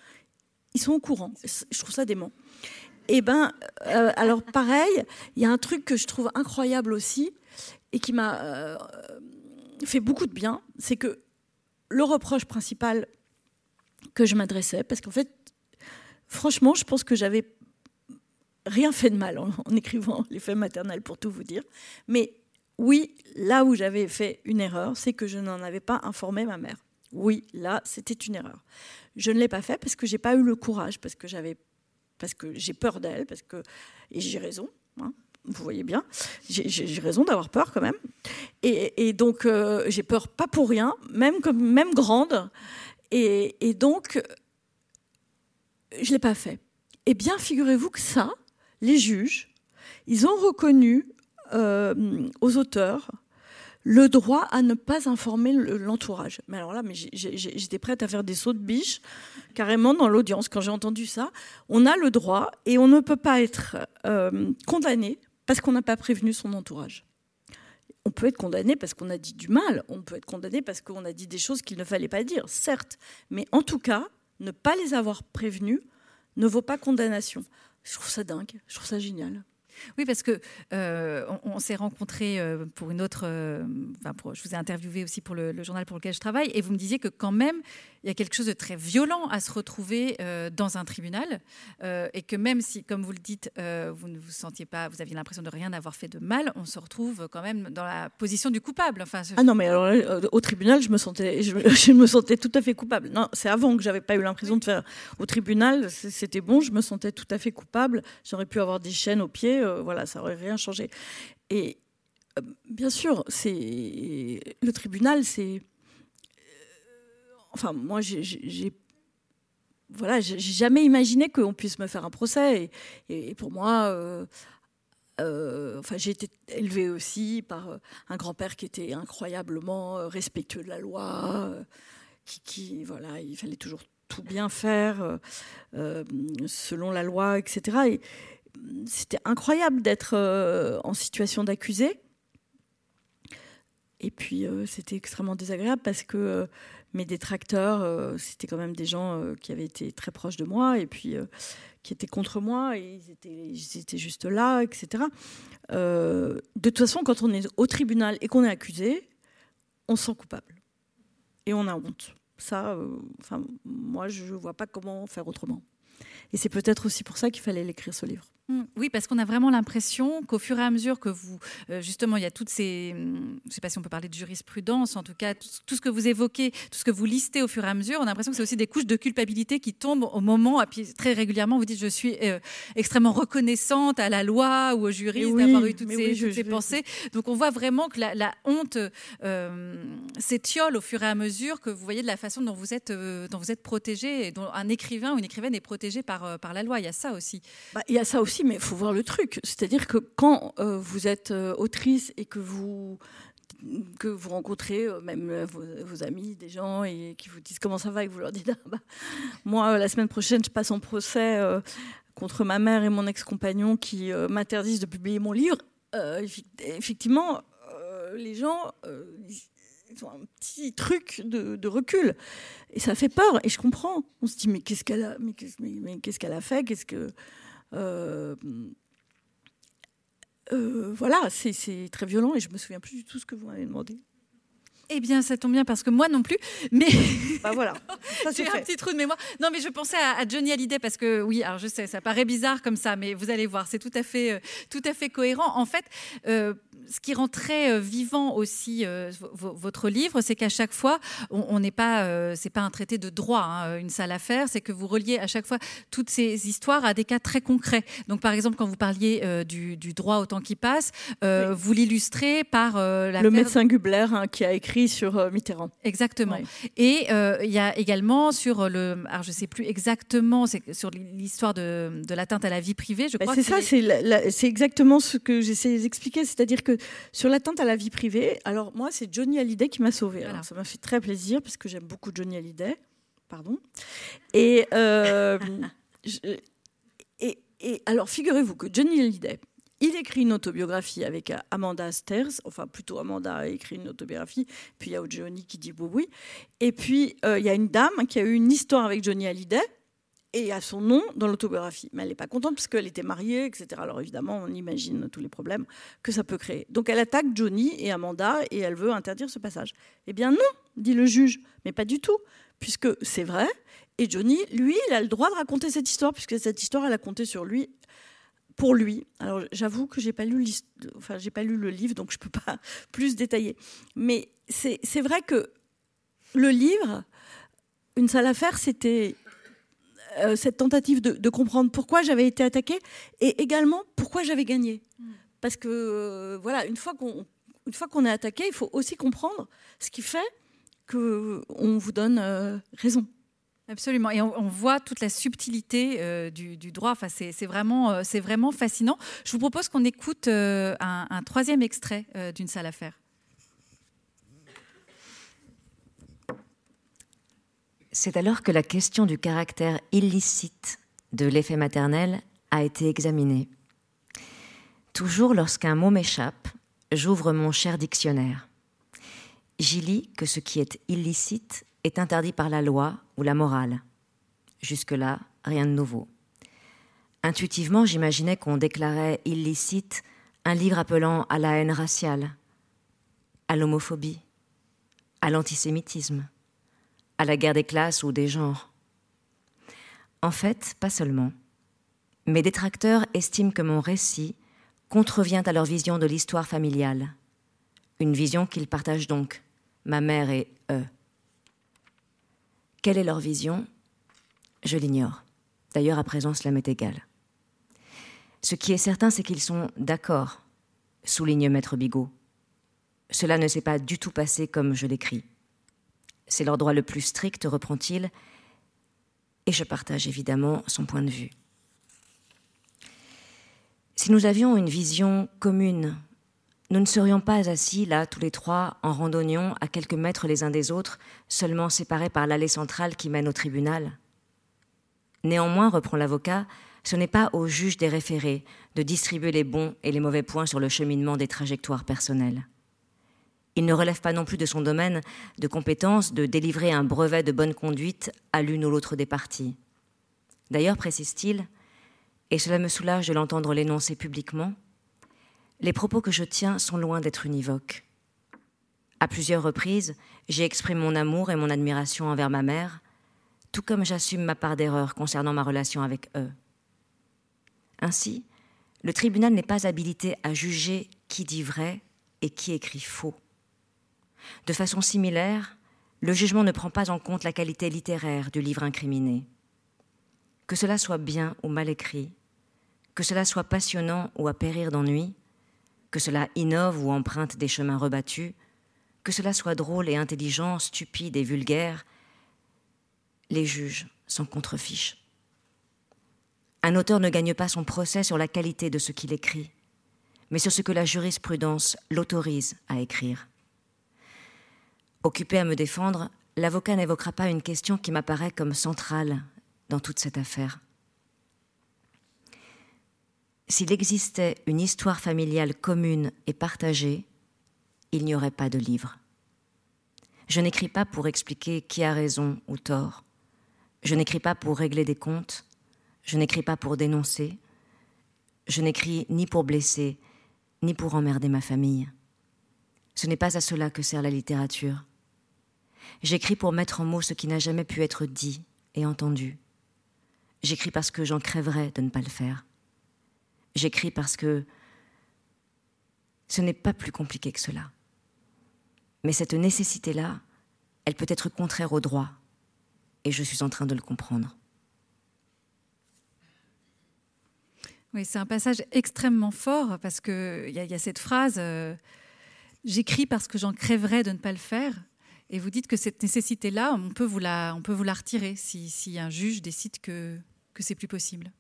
ils sont au courant. Je trouve ça dément. Eh ben, euh, alors pareil, il y a un truc que je trouve incroyable aussi et qui m'a euh, fait beaucoup de bien, c'est que le reproche principal que je m'adressais, parce qu'en fait, franchement, je pense que j'avais rien fait de mal en, écrivant les faits maternels, pour tout vous dire. Mais oui, là où j'avais fait une erreur, c'est que je n'en avais pas informé ma mère. Oui, là, c'était une erreur. Je ne l'ai pas fait parce que j'ai pas eu le courage, parce que j'avais parce que j'ai peur d'elle, parce que et j'ai raison. Vous voyez bien, j'ai raison d'avoir peur quand même. Et, donc euh, j'ai peur pas pour rien, même comme grande. Et, donc je l'ai pas fait. Eh bien, figurez-vous que ça, les juges, ils ont reconnu euh, aux auteurs le droit à ne pas informer l'entourage. Mais alors là, mais j'étais prête à faire des sauts de biche carrément dans l'audience quand j'ai entendu ça. On a le droit et on ne peut pas être euh, condamné parce qu'on n'a pas prévenu son entourage. On peut être condamné parce qu'on a dit du mal, on peut être condamné parce qu'on a dit des choses qu'il ne fallait pas dire, certes, mais en tout cas, ne pas les avoir prévenus ne vaut pas condamnation. Je trouve ça dingue, je trouve ça génial. Oui, parce que euh, on, s'est rencontrés euh, pour une autre. Euh, je vous ai interviewé aussi pour le, journal pour lequel je travaille, et vous me disiez que quand même, il y a quelque chose de très violent à se retrouver dans un tribunal, et que même si, comme vous le dites, vous ne vous sentiez pas, vous aviez l'impression de rien avoir fait de mal, on se retrouve quand même dans la position du coupable. Ah non, mais alors au tribunal, je me sentais, je, me sentais tout à fait coupable. Non, c'est avant que j'avais pas eu l'impression de faire. Au tribunal, c'était bon, je me sentais tout à fait coupable. J'aurais pu avoir des chaînes aux pieds voilà, ça aurait rien changé. Et euh, bien sûr, c'est le tribunal, c'est euh, enfin moi j'ai voilà, j'ai jamais imaginé qu'on puisse me faire un procès. Et, pour moi, euh, enfin, j'ai été élevée aussi par un grand-père qui était incroyablement respectueux de la loi, qui, voilà, il fallait toujours tout bien faire selon la loi, etc. Et, c'était incroyable d'être euh, en situation d'accusé. Et puis euh, c'était extrêmement désagréable parce que euh, mes détracteurs, c'était quand même des gens qui avaient été très proches de moi et puis qui étaient contre moi et ils étaient, ils étaient juste là, etc. de toute façon, quand on est au tribunal et qu'on est accusé, on se sent coupable et on a honte. Ça, enfin, moi, je ne vois pas comment faire autrement. Et c'est peut-être aussi pour ça qu'il fallait l'écrire ce livre. Mmh. Oui, parce qu'on a vraiment l'impression qu'au fur et à mesure que vous, euh, justement, il y a toutes ces, mmh, je ne sais pas si on peut parler de jurisprudence, en tout cas, tout, ce que vous évoquez, tout ce que vous listez au fur et à mesure, on a l'impression que c'est aussi des couches de culpabilité qui tombent au moment, et puis très régulièrement, vous dites, je suis euh, extrêmement reconnaissante à la loi ou au juristes d'avoir eu toutes ces, pensées. Donc on voit vraiment que la, honte euh, s'étiole au fur et à mesure que vous voyez de la façon dont vous êtes, dont vous êtes protégé, et dont un écrivain ou une écrivaine est protégé par, par la loi. Il y a ça aussi. Bah, il y a ça aussi mais il faut voir le truc. C'est-à-dire que quand euh, vous êtes euh, autrice et que vous que vous rencontrez euh, même vos, amis, des gens, et qui vous disent comment ça va, et vous leur dites ah, bah, moi la semaine prochaine je passe en procès contre ma mère et mon ex-compagnon qui m'interdisent de publier mon livre, effectivement, les gens ils ont un petit truc de, recul et ça fait peur et je comprends. On se dit mais qu'est-ce qu'elle a, mais qu'est-ce, qu'elle a fait, qu'est-ce que euh, euh, voilà, c'est, très violent et je me souviens plus du tout ce que vous m'avez demandé. Eh bien, ça tombe bien parce que moi non plus. Mais bah voilà, j'ai un petit trou de mémoire. Non, mais je pensais à, Johnny Hallyday parce que oui, alors je sais, ça paraît bizarre comme ça, mais vous allez voir, c'est tout à fait, euh, tout à fait cohérent. En fait, ce qui rend très euh, vivant aussi euh, votre livre, c'est qu'à chaque fois, on n'est pas, euh, c'est pas un traité de droit, hein, une sale affaire, c'est que vous reliez à chaque fois toutes ces histoires à des cas très concrets. Donc, par exemple, quand vous parliez du, droit au temps qui passe, vous l'illustrez par le médecin Gubler hein, qui a écrit sur Mitterrand. Exactement. Et il y a également sur le, alors je sais plus exactement, c'est sur l'histoire de, de l'atteinte à la vie privée, je bah, crois. c'est ça, c'est exactement ce que j'essaie d'expliquer, c'est-à-dire que sur l'atteinte à la vie privée, alors moi, c'est Johnny Hallyday qui m'a sauvée. ça m'a fait très plaisir parce que j'aime beaucoup Johnny Hallyday. Pardon. Et, euh, et, et, alors, figurez-vous que Johnny Hallyday, il écrit une autobiographie avec Amanda Stairs, enfin plutôt Amanda a écrit une autobiographie, puis il y a Johnny qui dit oui, oui. Et puis euh, il y a une dame qui a eu une histoire avec Johnny Hallyday, et à son nom dans l'autobiographie. Mais elle n'est pas contente parce qu'elle était mariée, etc. Alors évidemment, on imagine tous les problèmes que ça peut créer. Donc elle attaque Johnny et Amanda et elle veut interdire ce passage. Eh bien non, dit le juge, mais pas du tout, puisque c'est vrai. Et Johnny, lui, il a le droit de raconter cette histoire, puisque cette histoire, elle a compté sur lui, pour lui. Alors j'avoue que j'ai pas j'ai pas lu le livre, donc je peux pas plus détailler. Mais c'est vrai que le livre, une sale affaire, c'était euh, cette tentative de, comprendre pourquoi j'avais été attaquée et également pourquoi j'avais gagné. Parce que, euh, voilà, une fois qu'on qu'on est attaqué, il faut aussi comprendre ce qui fait qu'on vous donne euh, raison. Absolument. Et on, voit toute la subtilité du, droit. Enfin, c'est vraiment, vraiment fascinant. Je vous propose qu'on écoute un, un, troisième extrait d'une sale affaire. C'est alors que la question du caractère illicite de l'effet maternel a été examinée. Toujours lorsqu'un mot m'échappe, j'ouvre mon cher dictionnaire. J'y lis que ce qui est illicite est interdit par la loi ou la morale. Jusque-là, rien de nouveau. Intuitivement, j'imaginais qu'on déclarait illicite un livre appelant à la haine raciale, à l'homophobie, à l'antisémitisme à la guerre des classes ou des genres. En fait, pas seulement. Mes détracteurs estiment que mon récit contrevient à leur vision de l'histoire familiale, une vision qu'ils partagent donc, ma mère et eux. Quelle est leur vision? Je l'ignore. D'ailleurs, à présent, cela m'est égal. Ce qui est certain, c'est qu'ils sont d'accord, souligne Maître Bigot. Cela ne s'est pas du tout passé comme je l'écris. C'est leur droit le plus strict, reprend-il, et je partage évidemment son point de vue. Si nous avions une vision commune, nous ne serions pas assis là, tous les trois, en randonnion, à quelques mètres les uns des autres, seulement séparés par l'allée centrale qui mène au tribunal. Néanmoins, reprend l'avocat, ce n'est pas au juge des référés de distribuer les bons et les mauvais points sur le cheminement des trajectoires personnelles. Il ne relève pas non plus de son domaine de compétence de délivrer un brevet de bonne conduite à l'une ou l'autre des parties. D'ailleurs, précise-t-il, et cela me soulage de l'entendre l'énoncer publiquement, les propos que je tiens sont loin d'être univoques. À plusieurs reprises, j'ai exprimé mon amour et mon admiration envers ma mère, tout comme j'assume ma part d'erreur concernant ma relation avec eux. Ainsi, le tribunal n'est pas habilité à juger qui dit vrai et qui écrit faux. De façon similaire, le jugement ne prend pas en compte la qualité littéraire du livre incriminé. Que cela soit bien ou mal écrit, que cela soit passionnant ou à périr d'ennui, que cela innove ou emprunte des chemins rebattus, que cela soit drôle et intelligent, stupide et vulgaire, les juges s'en contrefichent. Un auteur ne gagne pas son procès sur la qualité de ce qu'il écrit, mais sur ce que la jurisprudence l'autorise à écrire. Occupé à me défendre, l'avocat n'évoquera pas une question qui m'apparaît comme centrale dans toute cette affaire. S'il existait une histoire familiale commune et partagée, il n'y aurait pas de livre. Je n'écris pas pour expliquer qui a raison ou tort. Je n'écris pas pour régler des comptes. Je n'écris pas pour dénoncer. Je n'écris ni pour blesser, ni pour emmerder ma famille. Ce n'est pas à cela que sert la littérature. J'écris pour mettre en mots ce qui n'a jamais pu être dit et entendu. J'écris parce que j'en crèverais de ne pas le faire. J'écris parce que ce n'est pas plus compliqué que cela. Mais cette nécessité-là, elle peut être contraire au droit, et je suis en train de le comprendre. Oui, c'est un passage extrêmement fort parce qu'il y, a cette phrase euh, J'écris parce que j'en crèverais de ne pas le faire. Et vous dites que cette nécessité-là, on peut vous la, on peut vous la retirer si, si un juge décide que, que c'est plus possible.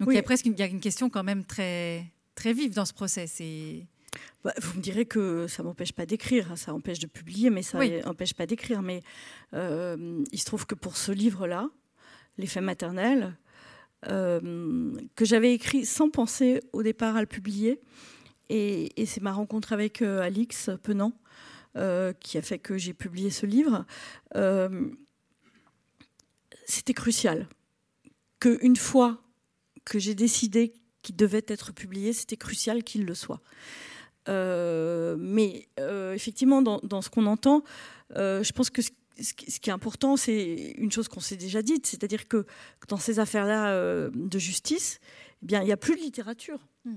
Donc oui. il y a presque une, il y a une question quand même très, très vive dans ce procès. Et... Bah, vous me direz que ça m'empêche pas d'écrire, hein, ça empêche de publier, mais ça oui. empêche pas d'écrire. Mais euh, il se trouve que pour ce livre-là, Les faits maternels, euh, que j'avais écrit sans penser au départ à le publier, et, c'est ma rencontre avec euh, Alix Penant euh, qui a fait que j'ai publié ce livre. Euh, C'était crucial qu'une fois que j'ai décidé qu'il devait être publié, c'était crucial qu'il le soit. Mais effectivement, dans, ce qu'on entend, je pense que ce, qui est important, c'est une chose qu'on s'est déjà dite, c'est-à-dire que dans ces affaires-là de justice, eh bien, il n'y a plus de littérature. Mm.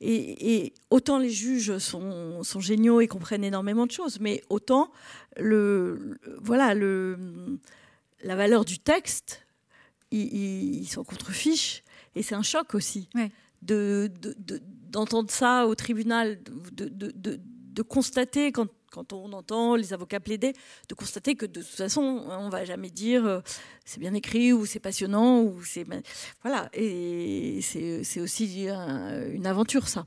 Et, et, autant les juges sont, sont, géniaux et comprennent énormément de choses, mais autant le, le voilà, le, la valeur du texte, ils, ils s'en contrefichent. Et c'est un choc aussi. Ouais de, d'entendre de, de, ça au tribunal, de, constater quand, quand, on entend les avocats plaider, de constater que de toute façon, on va jamais dire euh, c'est bien écrit ou c'est passionnant ou c'est voilà. Et c'est aussi un, une aventure ça.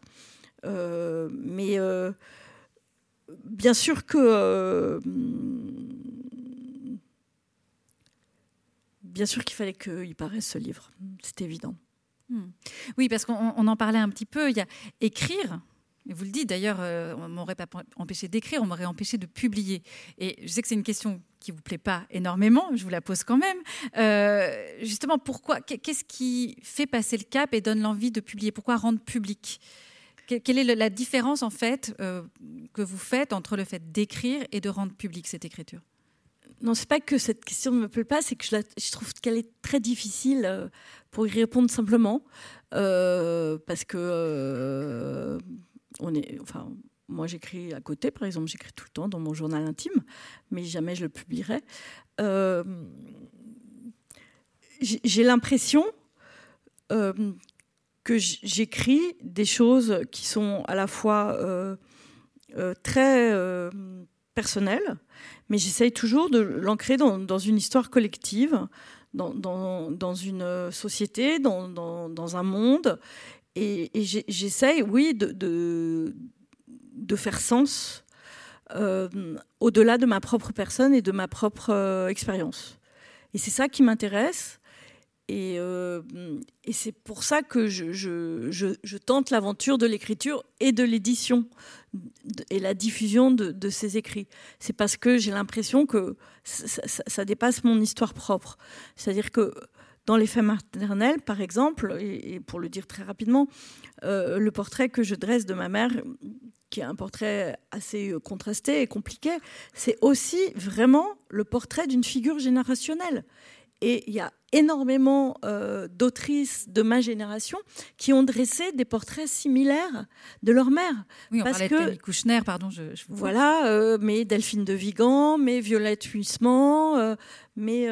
Euh, mais euh, bien sûr que bien sûr qu'il fallait qu'il paraisse ce livre, c'est évident. Hmm. Oui, parce qu'on en parlait un petit peu. Il y a écrire. Et vous le dites d'ailleurs, euh, on m'aurait pas empêché d'écrire, on m'aurait empêché de publier. Et je sais que c'est une question qui vous plaît pas énormément, je vous la pose quand même. Euh, justement, pourquoi Qu'est-ce qui fait passer le cap et donne l'envie de publier? Pourquoi rendre public? Quelle est la différence en fait euh, que vous faites entre le fait d'écrire et de rendre public cette écriture? Non, c'est pas que cette question ne me plaît pas, c'est que je, trouve qu'elle est très difficile pour y répondre simplement, parce que on est, enfin, moi j'écris à côté, par exemple, j'écris tout le temps dans mon journal intime, mais jamais je le publierai. Euh, J'ai l'impression euh, que j'écris des choses qui sont à la fois euh, très personnelles mais j'essaye toujours de l'ancrer dans, une histoire collective, dans une société, dans, un monde. Et, j'essaye, oui, de, faire sens euh, au-delà de ma propre personne et de ma propre euh, expérience. Et c'est ça qui m'intéresse. Et, euh, c'est pour ça que je, tente l'aventure de l'écriture et de l'édition et la diffusion de, ces écrits. C'est parce que j'ai l'impression que ça, ça, dépasse mon histoire propre. C'est-à-dire que dans les faits maternels, par exemple, et, pour le dire très rapidement, euh, le portrait que je dresse de ma mère, qui est un portrait assez contrasté et compliqué, c'est aussi vraiment le portrait d'une figure générationnelle. Et il y a énormément euh, d'autrices de ma génération qui ont dressé des portraits similaires de leur mère. Oui, on parce parlait que, de Kouchner, pardon, je, je vous Voilà, euh, mais Delphine de Vigan, mais Violette Huisman, euh, mais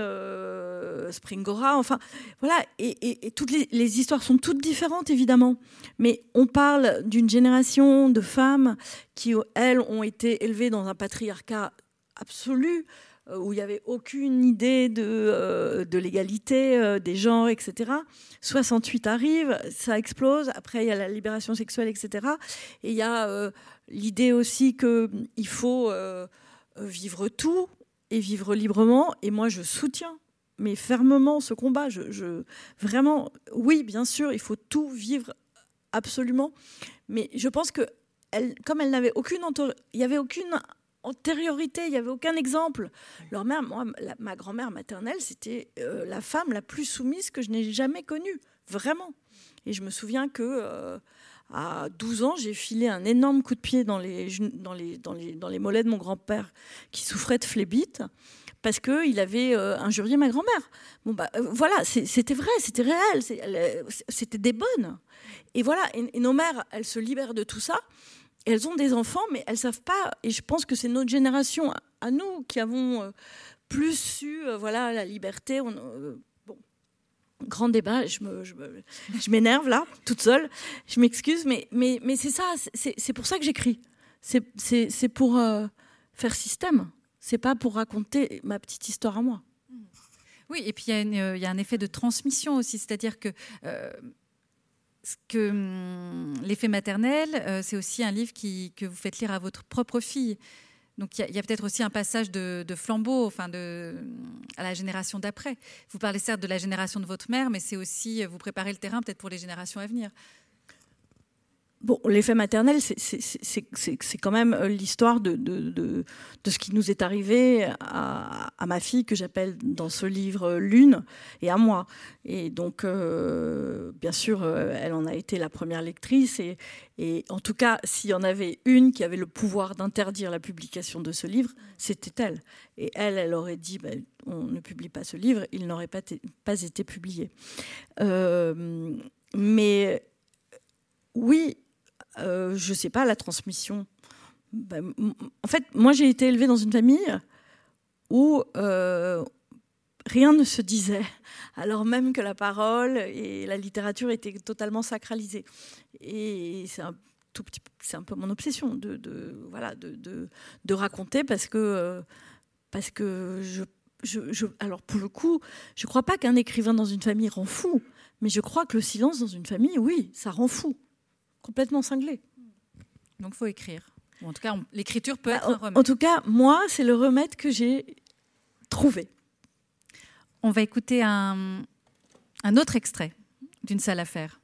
Springora, enfin, voilà, et, et, et toutes les, les, histoires sont toutes différentes, évidemment. Mais on parle d'une génération de femmes qui, elles, ont été élevées dans un patriarcat absolu, euh, où il n'y avait aucune idée de, euh, de l'égalité euh, des genres, etc. 68 arrive, ça explose, après il y a la libération sexuelle, etc. Et il y a l'idée aussi qu'il faut euh, vivre tout et vivre librement, et moi je soutiens mais fermement ce combat. Je, vraiment, oui, bien sûr, il faut tout vivre absolument. Mais je pense que, comme elle n'avait aucune, il y avait aucune antériorité, il n'y avait aucun exemple. Leur mère, moi, ma grand-mère maternelle, c'était euh, la femme la plus soumise que je n'ai jamais connue, vraiment. Et je me souviens que euh, à 12 ans, j'ai filé un énorme coup de pied dans les, dans les, dans les, dans les mollets de mon grand-père qui souffrait de phlébite parce qu'il avait euh, injurié ma grand-mère. Bon, bah, voilà, c'était vrai, c'était réel, c'était des bonnes. Et voilà, et, nos mères, elles se libèrent de tout ça elles ont des enfants, mais elles savent pas. Et je pense que c'est notre génération, à nous, qui avons euh, plus su, euh, voilà, la liberté. Euh, bon, grand débat. Je me, je m'énerve là, toute seule. Je m'excuse, mais, mais, mais c'est ça. C'est pour ça que j'écris. C'est pour faire système. C'est pas pour raconter ma petite histoire à moi. Oui, et puis il y, a un effet de transmission aussi, c'est-à-dire que que hum, l'effet maternel, euh, c'est aussi un livre que vous faites lire à votre propre fille. Donc il y a, peut-être aussi un passage de, flambeau, enfin de, à la génération d'après. Vous parlez certes de la génération de votre mère, mais c'est aussi vous préparez le terrain peut-être pour les générations à venir. Bon, l'effet maternel, c'est quand même euh, l'histoire de, ce qui nous est arrivé à, ma fille, que j'appelle dans ce livre Lune, et à moi. Et donc, euh, bien sûr, euh, elle en a été la première lectrice. Et, en tout cas, s'il y en avait une qui avait le pouvoir d'interdire la publication de ce livre, c'était elle. Et elle, elle aurait dit, ben, on ne publie pas ce livre, il n'aurait pas été publié. mais oui, euh, je sais pas, la transmission. Ben, en fait, moi, j'ai été élevée dans une famille où euh, rien ne se disait, alors même que la parole et la littérature étaient totalement sacralisées. Et c'est un tout petit, c'est un peu mon obsession de, voilà, de, de, raconter parce que euh, parce que je, je, je, alors pour le coup, je crois pas qu'un écrivain dans une famille rend fou, mais je crois que le silence dans une famille, oui, ça rend fou complètement cinglé. Donc il faut écrire. en tout cas, l'écriture peut bah, être un remède. En tout cas, moi, c'est le remède que j'ai trouvé. On va écouter un, un autre extrait d'une salle à faire.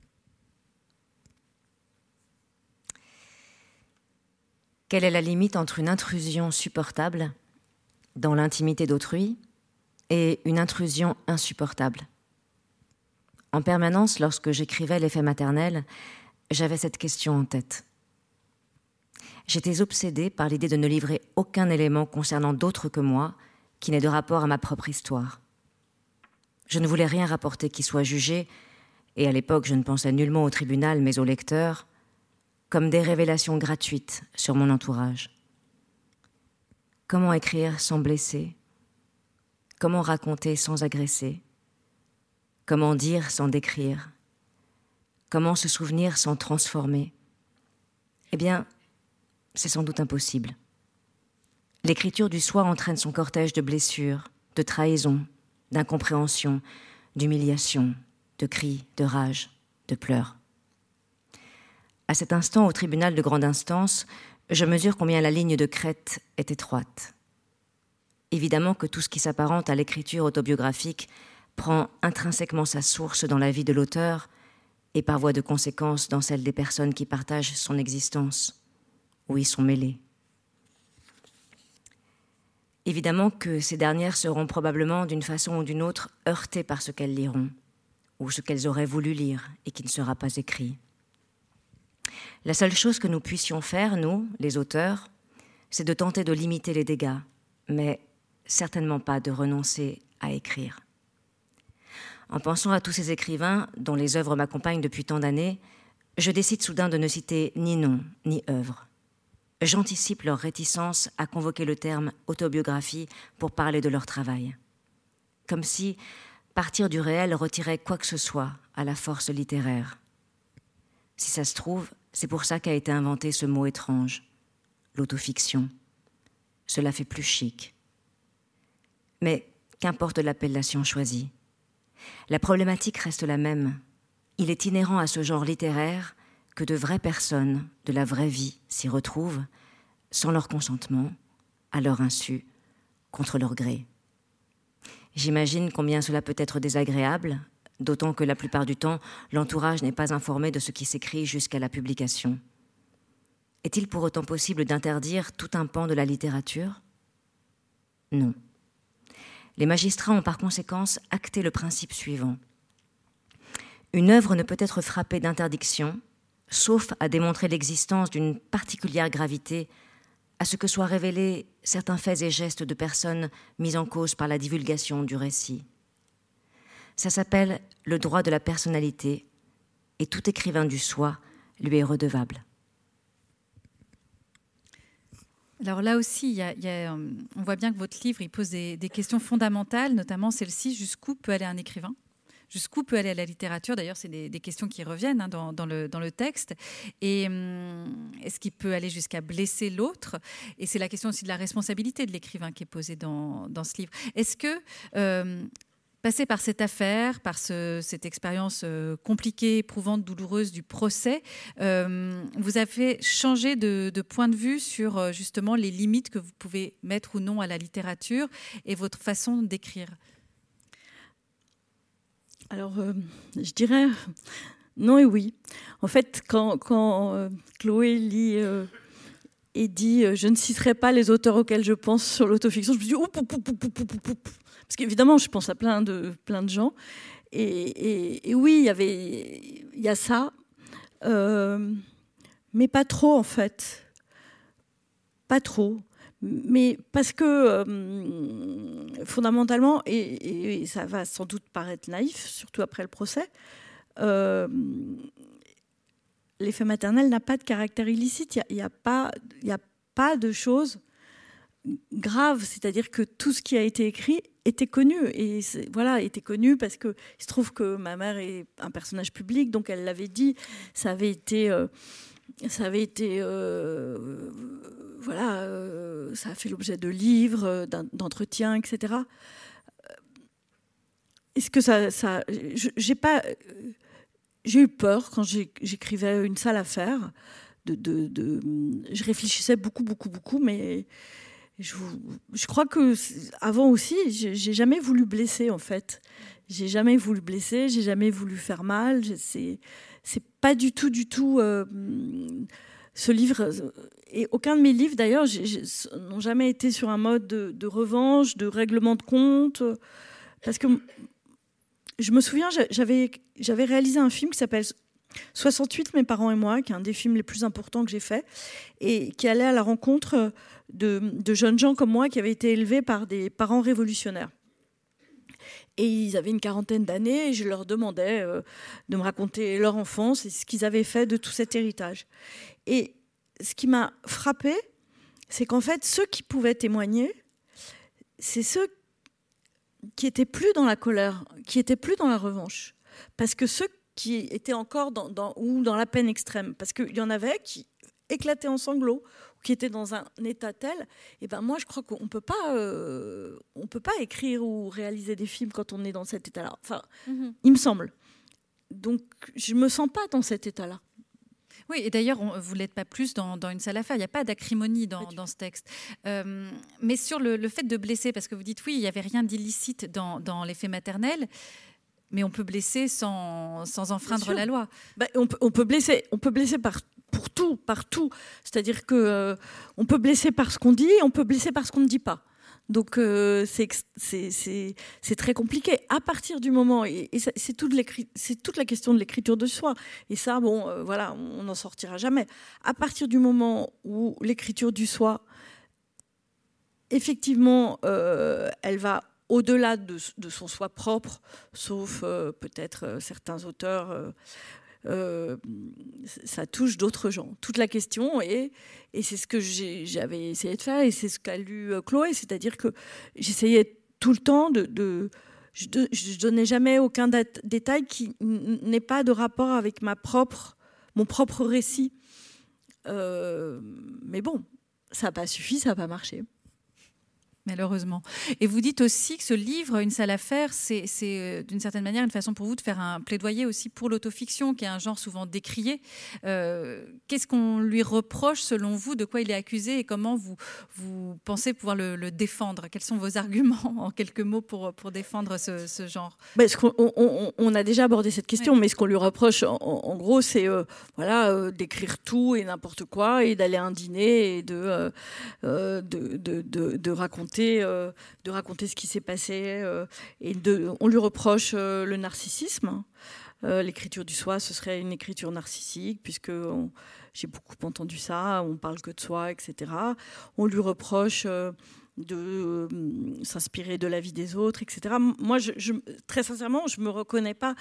Quelle est la limite entre une intrusion supportable dans l'intimité d'autrui et une intrusion insupportable? En permanence, lorsque j'écrivais l'effet maternel, j'avais cette question en tête. J'étais obsédée par l'idée de ne livrer aucun élément concernant d'autres que moi qui n'ait de rapport à ma propre histoire. Je ne voulais rien rapporter qui soit jugé, et à l'époque je ne pensais nullement au tribunal mais au lecteur, comme des révélations gratuites sur mon entourage. Comment écrire sans blesser? Comment raconter sans agresser? Comment dire sans décrire? Comment se souvenir sans transformer? Eh bien, c'est sans doute impossible. L'écriture du soi entraîne son cortège de blessures, de trahisons, d'incompréhension, d'humiliation, de cris, de rage, de pleurs. À cet instant, au tribunal de grande instance, je mesure combien la ligne de crête est étroite. Évidemment que tout ce qui s'apparente à l'écriture autobiographique prend intrinsèquement sa source dans la vie de l'auteur, et par voie de conséquence dans celle des personnes qui partagent son existence ou y sont mêlées. Évidemment que ces dernières seront probablement d'une façon ou d'une autre heurtées par ce qu'elles liront, ou ce qu'elles auraient voulu lire et qui ne sera pas écrit. La seule chose que nous puissions faire, nous, les auteurs, c'est de tenter de limiter les dégâts, mais certainement pas de renoncer à écrire. En pensant à tous ces écrivains dont les œuvres m'accompagnent depuis tant d'années, je décide soudain de ne citer ni nom ni œuvre. J'anticipe leur réticence à convoquer le terme autobiographie pour parler de leur travail. Comme si partir du réel retirait quoi que ce soit à la force littéraire. Si ça se trouve, c'est pour ça qu'a été inventé ce mot étrange, l'autofiction. Cela fait plus chic. Mais qu'importe l'appellation choisie, la problématique reste la même. Il est inhérent à ce genre littéraire que de vraies personnes de la vraie vie s'y retrouvent, sans leur consentement, à leur insu, contre leur gré. J'imagine combien cela peut être désagréable d'autant que la plupart du temps, l'entourage n'est pas informé de ce qui s'écrit jusqu'à la publication. Est-il pour autant possible d'interdire tout un pan de la littérature? Non. Les magistrats ont par conséquence acté le principe suivant. Une œuvre ne peut être frappée d'interdiction, sauf à démontrer l'existence d'une particulière gravité, à ce que soient révélés certains faits et gestes de personnes mises en cause par la divulgation du récit. Ça s'appelle le droit de la personnalité, et tout écrivain du soi lui est redevable. Alors là aussi, euh, on voit bien que votre livre pose des, questions fondamentales, notamment celle-ci jusqu'où peut aller un écrivain? Jusqu'où peut aller la littérature? D'ailleurs, c'est des, questions qui reviennent hein, dans, le, dans, le, texte. Et hum, est-ce qu'il peut aller jusqu'à blesser l'autre? Et c'est la question aussi de la responsabilité de l'écrivain qui est posée dans, ce livre. Est-ce que euh, Passer par cette affaire, par cette expérience euh, compliquée, éprouvante, douloureuse du procès, euh, vous a fait changer de, point de vue sur euh, justement les limites que vous pouvez mettre ou non à la littérature et votre façon d'écrire Alors, je dirais non et oui. En fait, quand, Chloé lit et dit Je ne citerai pas les auteurs auxquels je pense sur l'autofiction, je me dis parce qu'évidemment, je pense à plein de, plein de gens. Et, oui, il y il y a ça, euh, mais pas trop en fait, pas trop. Mais parce que euh, fondamentalement, et, ça va sans doute paraître naïf, surtout après le procès, euh, l'effet maternel n'a pas de caractère illicite. Il n'y a, a, a pas de choses graves. C'est-à-dire que tout ce qui a été écrit était connu. Et voilà était connu parce que il se trouve que ma mère est un personnage public donc elle l'avait dit. Ça avait été euh, ça avait été euh, voilà euh, ça a fait l'objet de livres d'entretiens etc est-ce que ça ça j'ai pas j'ai eu peur quand j'écrivais une sale affaire de, de, de, je réfléchissais beaucoup beaucoup beaucoup mais je, crois que avant aussi, j'ai jamais voulu blesser en fait. J'ai jamais voulu blesser, j'ai jamais voulu faire mal. C'est c'est pas du tout, du tout euh, ce livre. Et aucun de mes livres d'ailleurs n'ont jamais été sur un mode de, revanche, de règlement de compte, parce que je me souviens, j'avais j'avais réalisé un film qui s'appelle 68, mes parents et moi, qui est un des films les plus importants que j'ai fait, et qui allait à la rencontre de, jeunes gens comme moi qui avaient été élevés par des parents révolutionnaires. Et ils avaient une quarantaine d'années et je leur demandais euh, de me raconter leur enfance et ce qu'ils avaient fait de tout cet héritage. Et ce qui m'a frappé, c'est qu'en fait, ceux qui pouvaient témoigner, c'est ceux qui étaient plus dans la colère, qui étaient plus dans la revanche. Parce que ceux qui étaient encore dans, ou dans la peine extrême, parce qu'il y en avait qui éclataient en sanglots, qui était dans un état tel, et eh ben moi je crois qu'on peut pas, euh, on peut pas écrire ou réaliser des films quand on est dans cet état-là. Enfin, mhm. il me semble. Donc je me sens pas dans cet état-là. Oui, et d'ailleurs, vous l'êtes pas plus dans, une salle à faire. Il n'y a pas d'acrimonie dans, dans, ce texte. Euh, mais sur le, fait de blesser, parce que vous dites oui, il n'y avait rien d'illicite dans, dans l'effet maternel mais on peut blesser sans, sans enfreindre la loi. Bah, on, peut, on, peut, blesser, on peut blesser par pour tout, partout. C'est-à-dire que euh, on peut blesser par ce qu'on dit, on peut blesser par ce qu'on ne dit pas. Donc euh, c'est très compliqué. À partir du moment, et, c'est toute, la question de l'écriture de soi, et ça, bon, euh, voilà, on n'en sortira jamais. À partir du moment où l'écriture du soi, effectivement, elle va au-delà de, de, son soi propre, sauf peut-être certains auteurs euh, ça touche d'autres gens. Toute la question est, et c'est ce que j'avais essayé de faire, et c'est ce qu'a lu euh, Chloé, c'est-à-dire que j'essayais tout le temps de, je, ne donnais jamais aucun détail qui n'ait pas de rapport avec ma propre, mon propre récit. Euh, mais bon, ça n'a pas suffi, ça n'a pas marché. Malheureusement. Et vous dites aussi que ce livre, Une salle à faire, c'est euh, d'une certaine manière une façon pour vous de faire un plaidoyer aussi pour l'autofiction, qui est un genre souvent décrié. Euh, qu'est-ce qu'on lui reproche selon vous De quoi il est accusé et comment vous, vous pensez pouvoir le, défendre? Quels sont vos arguments en quelques mots pour, pour défendre ce, genre? Ben, on, a déjà abordé cette question, mais ce qu'on lui reproche en, gros, c'est euh, voilà, d'écrire tout et n'importe quoi et d'aller à un dîner et de, de, de, de raconter euh, de raconter ce qui s'est passé. Euh, et de, on lui reproche euh, le narcissisme. L'écriture du soi, ce serait une écriture narcissique, puisque j'ai beaucoup entendu ça, on parle que de soi, etc. On lui reproche de s'inspirer de la vie des autres, etc. Moi, je, très sincèrement, je ne me reconnais pas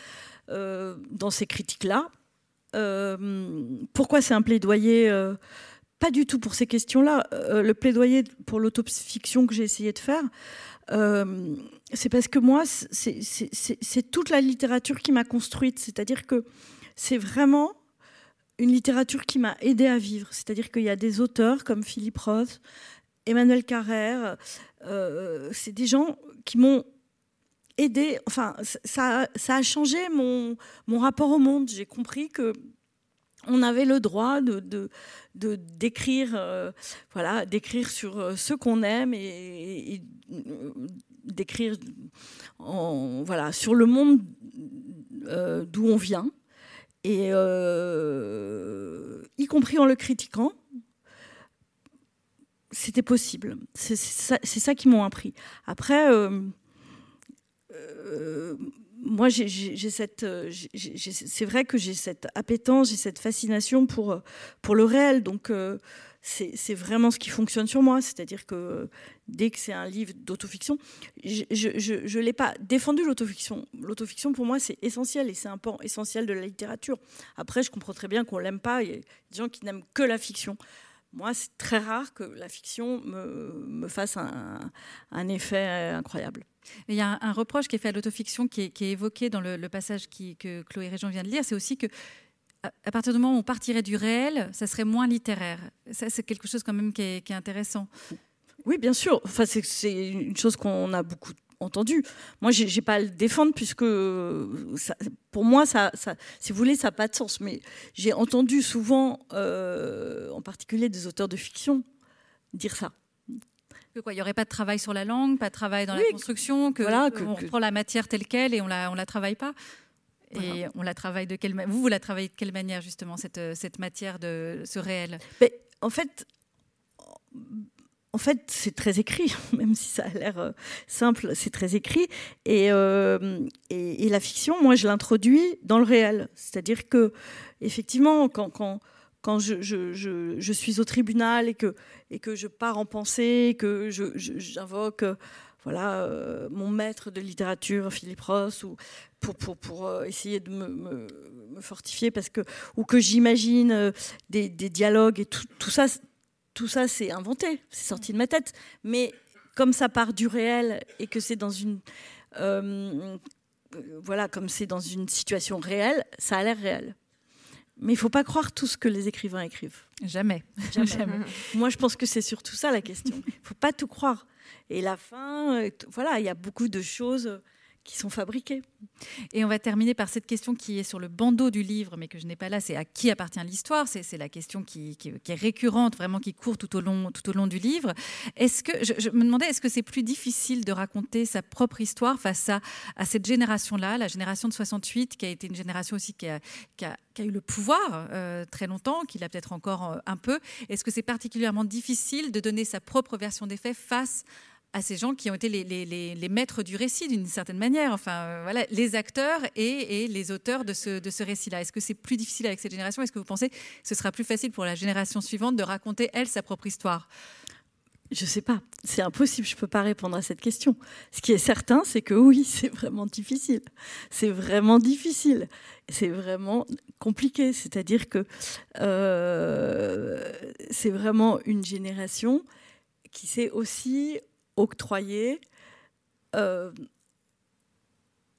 dans ces critiques-là. pourquoi c'est un plaidoyer pas du tout pour ces questions-là. Euh, le plaidoyer pour l'autofiction que j'ai essayé de faire, euh, c'est parce que moi, c'est toute la littérature qui m'a construite. C'est-à-dire que c'est vraiment une littérature qui m'a aidé à vivre. C'est-à-dire qu'il y a des auteurs comme Philippe Roth, Emmanuel Carrère, euh, c'est des gens qui m'ont aidé. Enfin, ça, ça, a changé mon, mon rapport au monde. J'ai compris que on avait le droit de, d'écrire euh, voilà d'écrire sur euh, ce qu'on aime et, euh, d'écrire voilà sur le monde d'où on vient. Et y compris en le critiquant c'était possible. C'est ça, ça, qui m'ont appris. Après moi, j'ai cette, euh, c'est vrai que j'ai cette appétence, j'ai cette fascination pour, euh, pour le réel. Donc, euh, c'est vraiment ce qui fonctionne sur moi. C'est-à-dire que dès que c'est un livre d'autofiction, je ne l'ai pas défendu l'autofiction. L'autofiction, pour moi, c'est essentiel et c'est un pan essentiel de la littérature. Après, je comprends très bien qu'on l'aime pas. Il y a des gens qui n'aiment que la fiction. Moi, c'est très rare que la fiction me, me fasse un, un effet incroyable. Il y a un, reproche qui est fait à l'autofiction qui est, évoqué dans le, passage que Chloé Région vient de lire, c'est aussi que à partir du moment où on partirait du réel, ça serait moins littéraire. Ça, c'est quelque chose quand même qui est, intéressant. Oui, bien sûr. Enfin, c'est une chose qu'on a beaucoup entendu. Moi, je n'ai pas à le défendre puisque pour moi, ça, si vous voulez, ça n'a pas de sens. Mais j'ai entendu souvent, euh, en particulier des auteurs de fiction, dire ça il n'y aurait pas de travail sur la langue, pas de travail dans la construction, que, voilà, on reprend la matière telle qu'elle et on la, on la travaille pas. Et on la travaille de quelle vous vous la travaillez de quelle manière justement cette, cette matière de ce réel? Mais, En fait, en fait, c'est très écrit, même si ça a l'air euh, simple, c'est très écrit. Et, euh, et, la fiction, moi, je l'introduis dans le réel. C'est-à-dire que, effectivement, quand, je, suis au tribunal et que, je pars en pensée, que j'invoque voilà, euh, mon maître de littérature, Philippe Ross, ou pour, essayer de me, fortifier, parce que, ou que j'imagine des, dialogues et tout ça, tout ça c'est inventé, c'est sorti de ma tête. Mais comme ça part du réel et que c'est dans une. voilà, comme c'est dans une situation réelle, ça a l'air réel. Mais il faut pas croire tout ce que les écrivains écrivent. Jamais. Jamais. Moi, je pense que c'est surtout ça la question. Il faut pas tout croire. Et la fin, euh, voilà, il y a beaucoup de choses qui sont fabriqués. Et on va terminer par cette question qui est sur le bandeau du livre, mais que je n'ai pas là, c'est à qui appartient l'histoire? C'est la question qui, est récurrente, vraiment qui court tout au long, du livre. Est-ce que je, me demandais, est-ce que c'est plus difficile de raconter sa propre histoire face à, cette génération-là, la génération de 68, qui a été une génération aussi qui a, qui a, eu le pouvoir euh, très longtemps, qui l'a peut-être encore euh, un peu? Est-ce que c'est particulièrement difficile de donner sa propre version des faits face à ces gens qui ont été les, les, maîtres du récit d'une certaine manière, enfin euh, voilà, les acteurs et, et, les auteurs de ce, de ce récit-là. Est-ce que c'est plus difficile avec cette génération? Est-ce que vous pensez que ce sera plus facile pour la génération suivante de raconter, elle, sa propre histoire? Je sais pas, c'est impossible, je peux pas répondre à cette question. Ce qui est certain, c'est que oui, c'est vraiment difficile. C'est vraiment difficile. C'est vraiment compliqué. C'est-à-dire que euh, c'est vraiment une génération qui s'est aussi octroyer euh,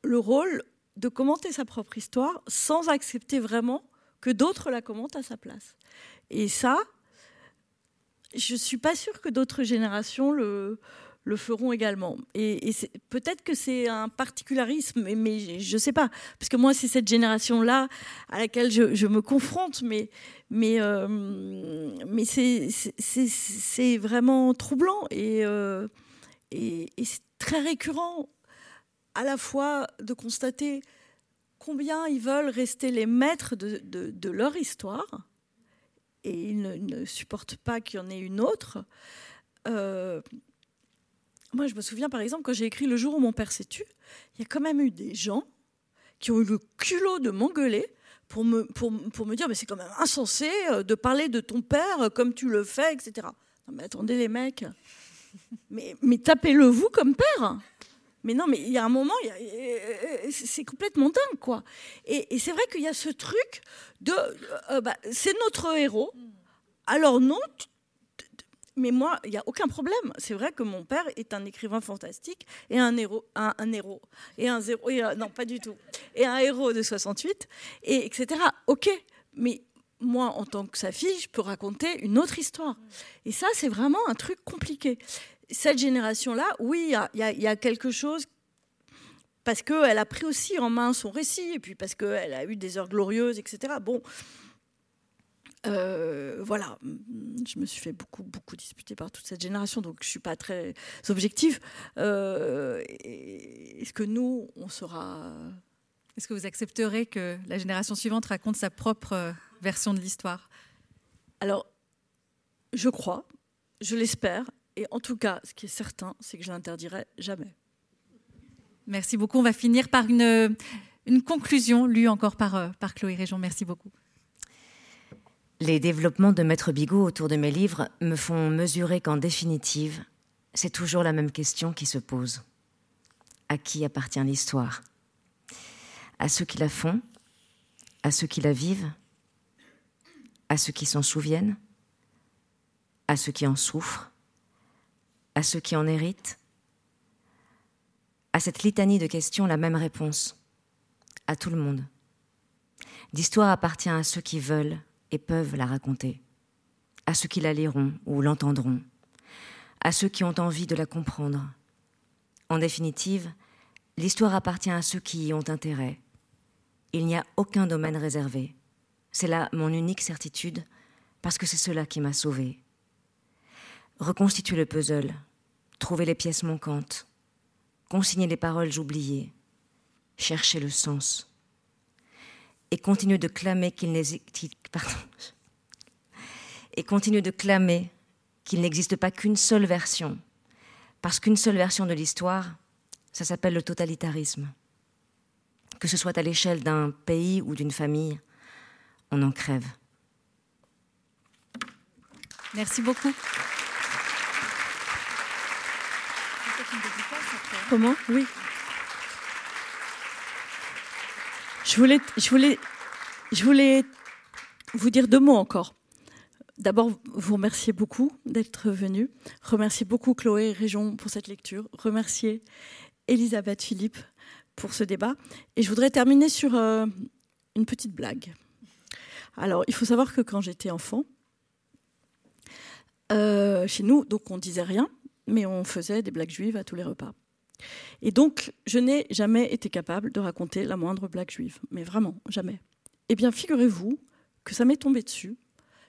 le rôle de commenter sa propre histoire sans accepter vraiment que d'autres la commentent à sa place. Et ça, je ne suis pas sûre que d'autres générations le, le feront également. Et, peut-être que c'est un particularisme, mais, je ne sais pas. Parce que moi, c'est cette génération-là à laquelle je, me confronte, mais, mais, euh, mais c'est vraiment troublant et, euh, et, c'est très récurrent à la fois de constater combien ils veulent rester les maîtres de, leur histoire et ils ne, supportent pas qu'il y en ait une autre. Euh, moi, je me souviens, par exemple, quand j'ai écrit Le jour où mon père s'est tué, il y a quand même eu des gens qui ont eu le culot de m'engueuler pour me, pour, pour me dire mais c'est quand même insensé euh, de parler de ton père comme tu le fais, etc. Non, mais attendez, les mecs, mais, mais tapez-le vous comme père. Mais non, mais il y a un moment, euh, c'est complètement dingue, quoi. Et, c'est vrai qu'il y a ce truc de, euh, bah, c'est notre héros. Alors non, mais moi, il n'y a aucun problème. C'est vrai que mon père est un écrivain fantastique et un héros, un, héros et un zéro, euh, non pas du tout, et un héros de 68, et etc. Ok, mais moi, en tant que sa fille, je peux raconter une autre histoire. Et ça, c'est vraiment un truc compliqué. Cette génération-là, oui, il y, a quelque chose parce qu'elle a pris aussi en main son récit, et puis parce qu'elle a eu des heures glorieuses, etc. Bon, euh, voilà, je me suis fait beaucoup, beaucoup disputer par toute cette génération, donc je suis pas très objective. Euh, est-ce que nous, on sera... Est-ce que vous accepterez que la génération suivante raconte sa propre euh, version de l'histoire? Alors, je crois, je l'espère, et en tout cas, ce qui est certain, c'est que je l'interdirai jamais. Merci beaucoup. On va finir par une, une conclusion lue encore par, par Chloé Région. Merci beaucoup. Les développements de Maître Bigot autour de mes livres me font mesurer qu'en définitive, c'est toujours la même question qui se pose. À qui appartient l'histoire? À ceux qui la font À ceux qui la vivent À ceux qui s'en souviennent À ceux qui en souffrent À ceux qui en héritent À cette litanie de questions, la même réponse. À tout le monde. L'histoire appartient à ceux qui veulent et peuvent la raconter, à ceux qui la liront ou l'entendront, à ceux qui ont envie de la comprendre. En définitive, l'histoire appartient à ceux qui y ont intérêt. Il n'y a aucun domaine réservé. C'est là mon unique certitude, parce que c'est cela qui m'a sauvé. Reconstituer le puzzle, trouver les pièces manquantes, consigner les paroles oubliées, chercher le sens et continue de clamer qu'il n'existe et continue de clamer qu'il n'existe pas qu'une seule version, parce qu'une seule version de l'histoire, ça s'appelle le totalitarisme. Que ce soit à l'échelle d'un pays ou d'une famille, on en crève. Merci beaucoup. Comment? Oui. Je voulais, je, voulais, je voulais vous dire deux mots encore. D'abord, vous remercier beaucoup d'être venu. Remercier beaucoup Chloé Région pour cette lecture. Remercier Elisabeth Philippe pour ce débat. Et je voudrais terminer sur euh, une petite blague. Alors, il faut savoir que quand j'étais enfant, euh, chez nous, donc on disait rien, mais on faisait des blagues juives à tous les repas. Et donc, je n'ai jamais été capable de raconter la moindre blague juive, mais vraiment, jamais. Eh bien, figurez-vous que ça m'est tombé dessus,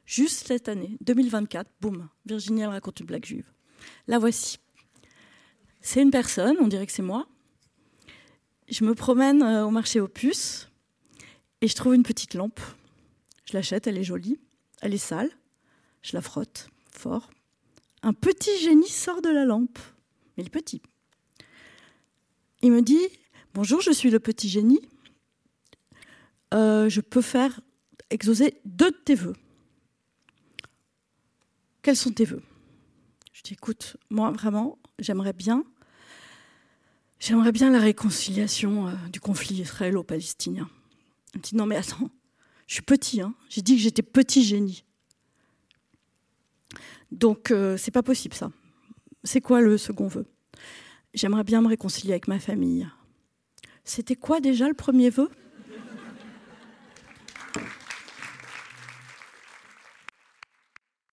juste cette année, 2024, boum, Virginie, elle raconte une blague juive. La voici. C'est une personne, on dirait que c'est moi. Je me promène euh, au marché aux puces et je trouve une petite lampe. Je l'achète, elle est jolie, elle est sale. Je la frotte fort. Un petit génie sort de la lampe. Mais est petit. Il me dit Bonjour, je suis le petit génie. Euh, je peux faire exaucer deux de tes vœux. Quels sont tes vœux? Je dis Écoute, moi vraiment, j'aimerais bien. J'aimerais bien la réconciliation euh, du conflit israélo-palestinien. Il me dit Non, mais attends, je suis petit, hein. j'ai dit que j'étais petit génie. Donc, euh, c'est pas possible ça. C'est quoi le second vœu? J'aimerais bien me réconcilier avec ma famille. C'était quoi déjà le premier vœu?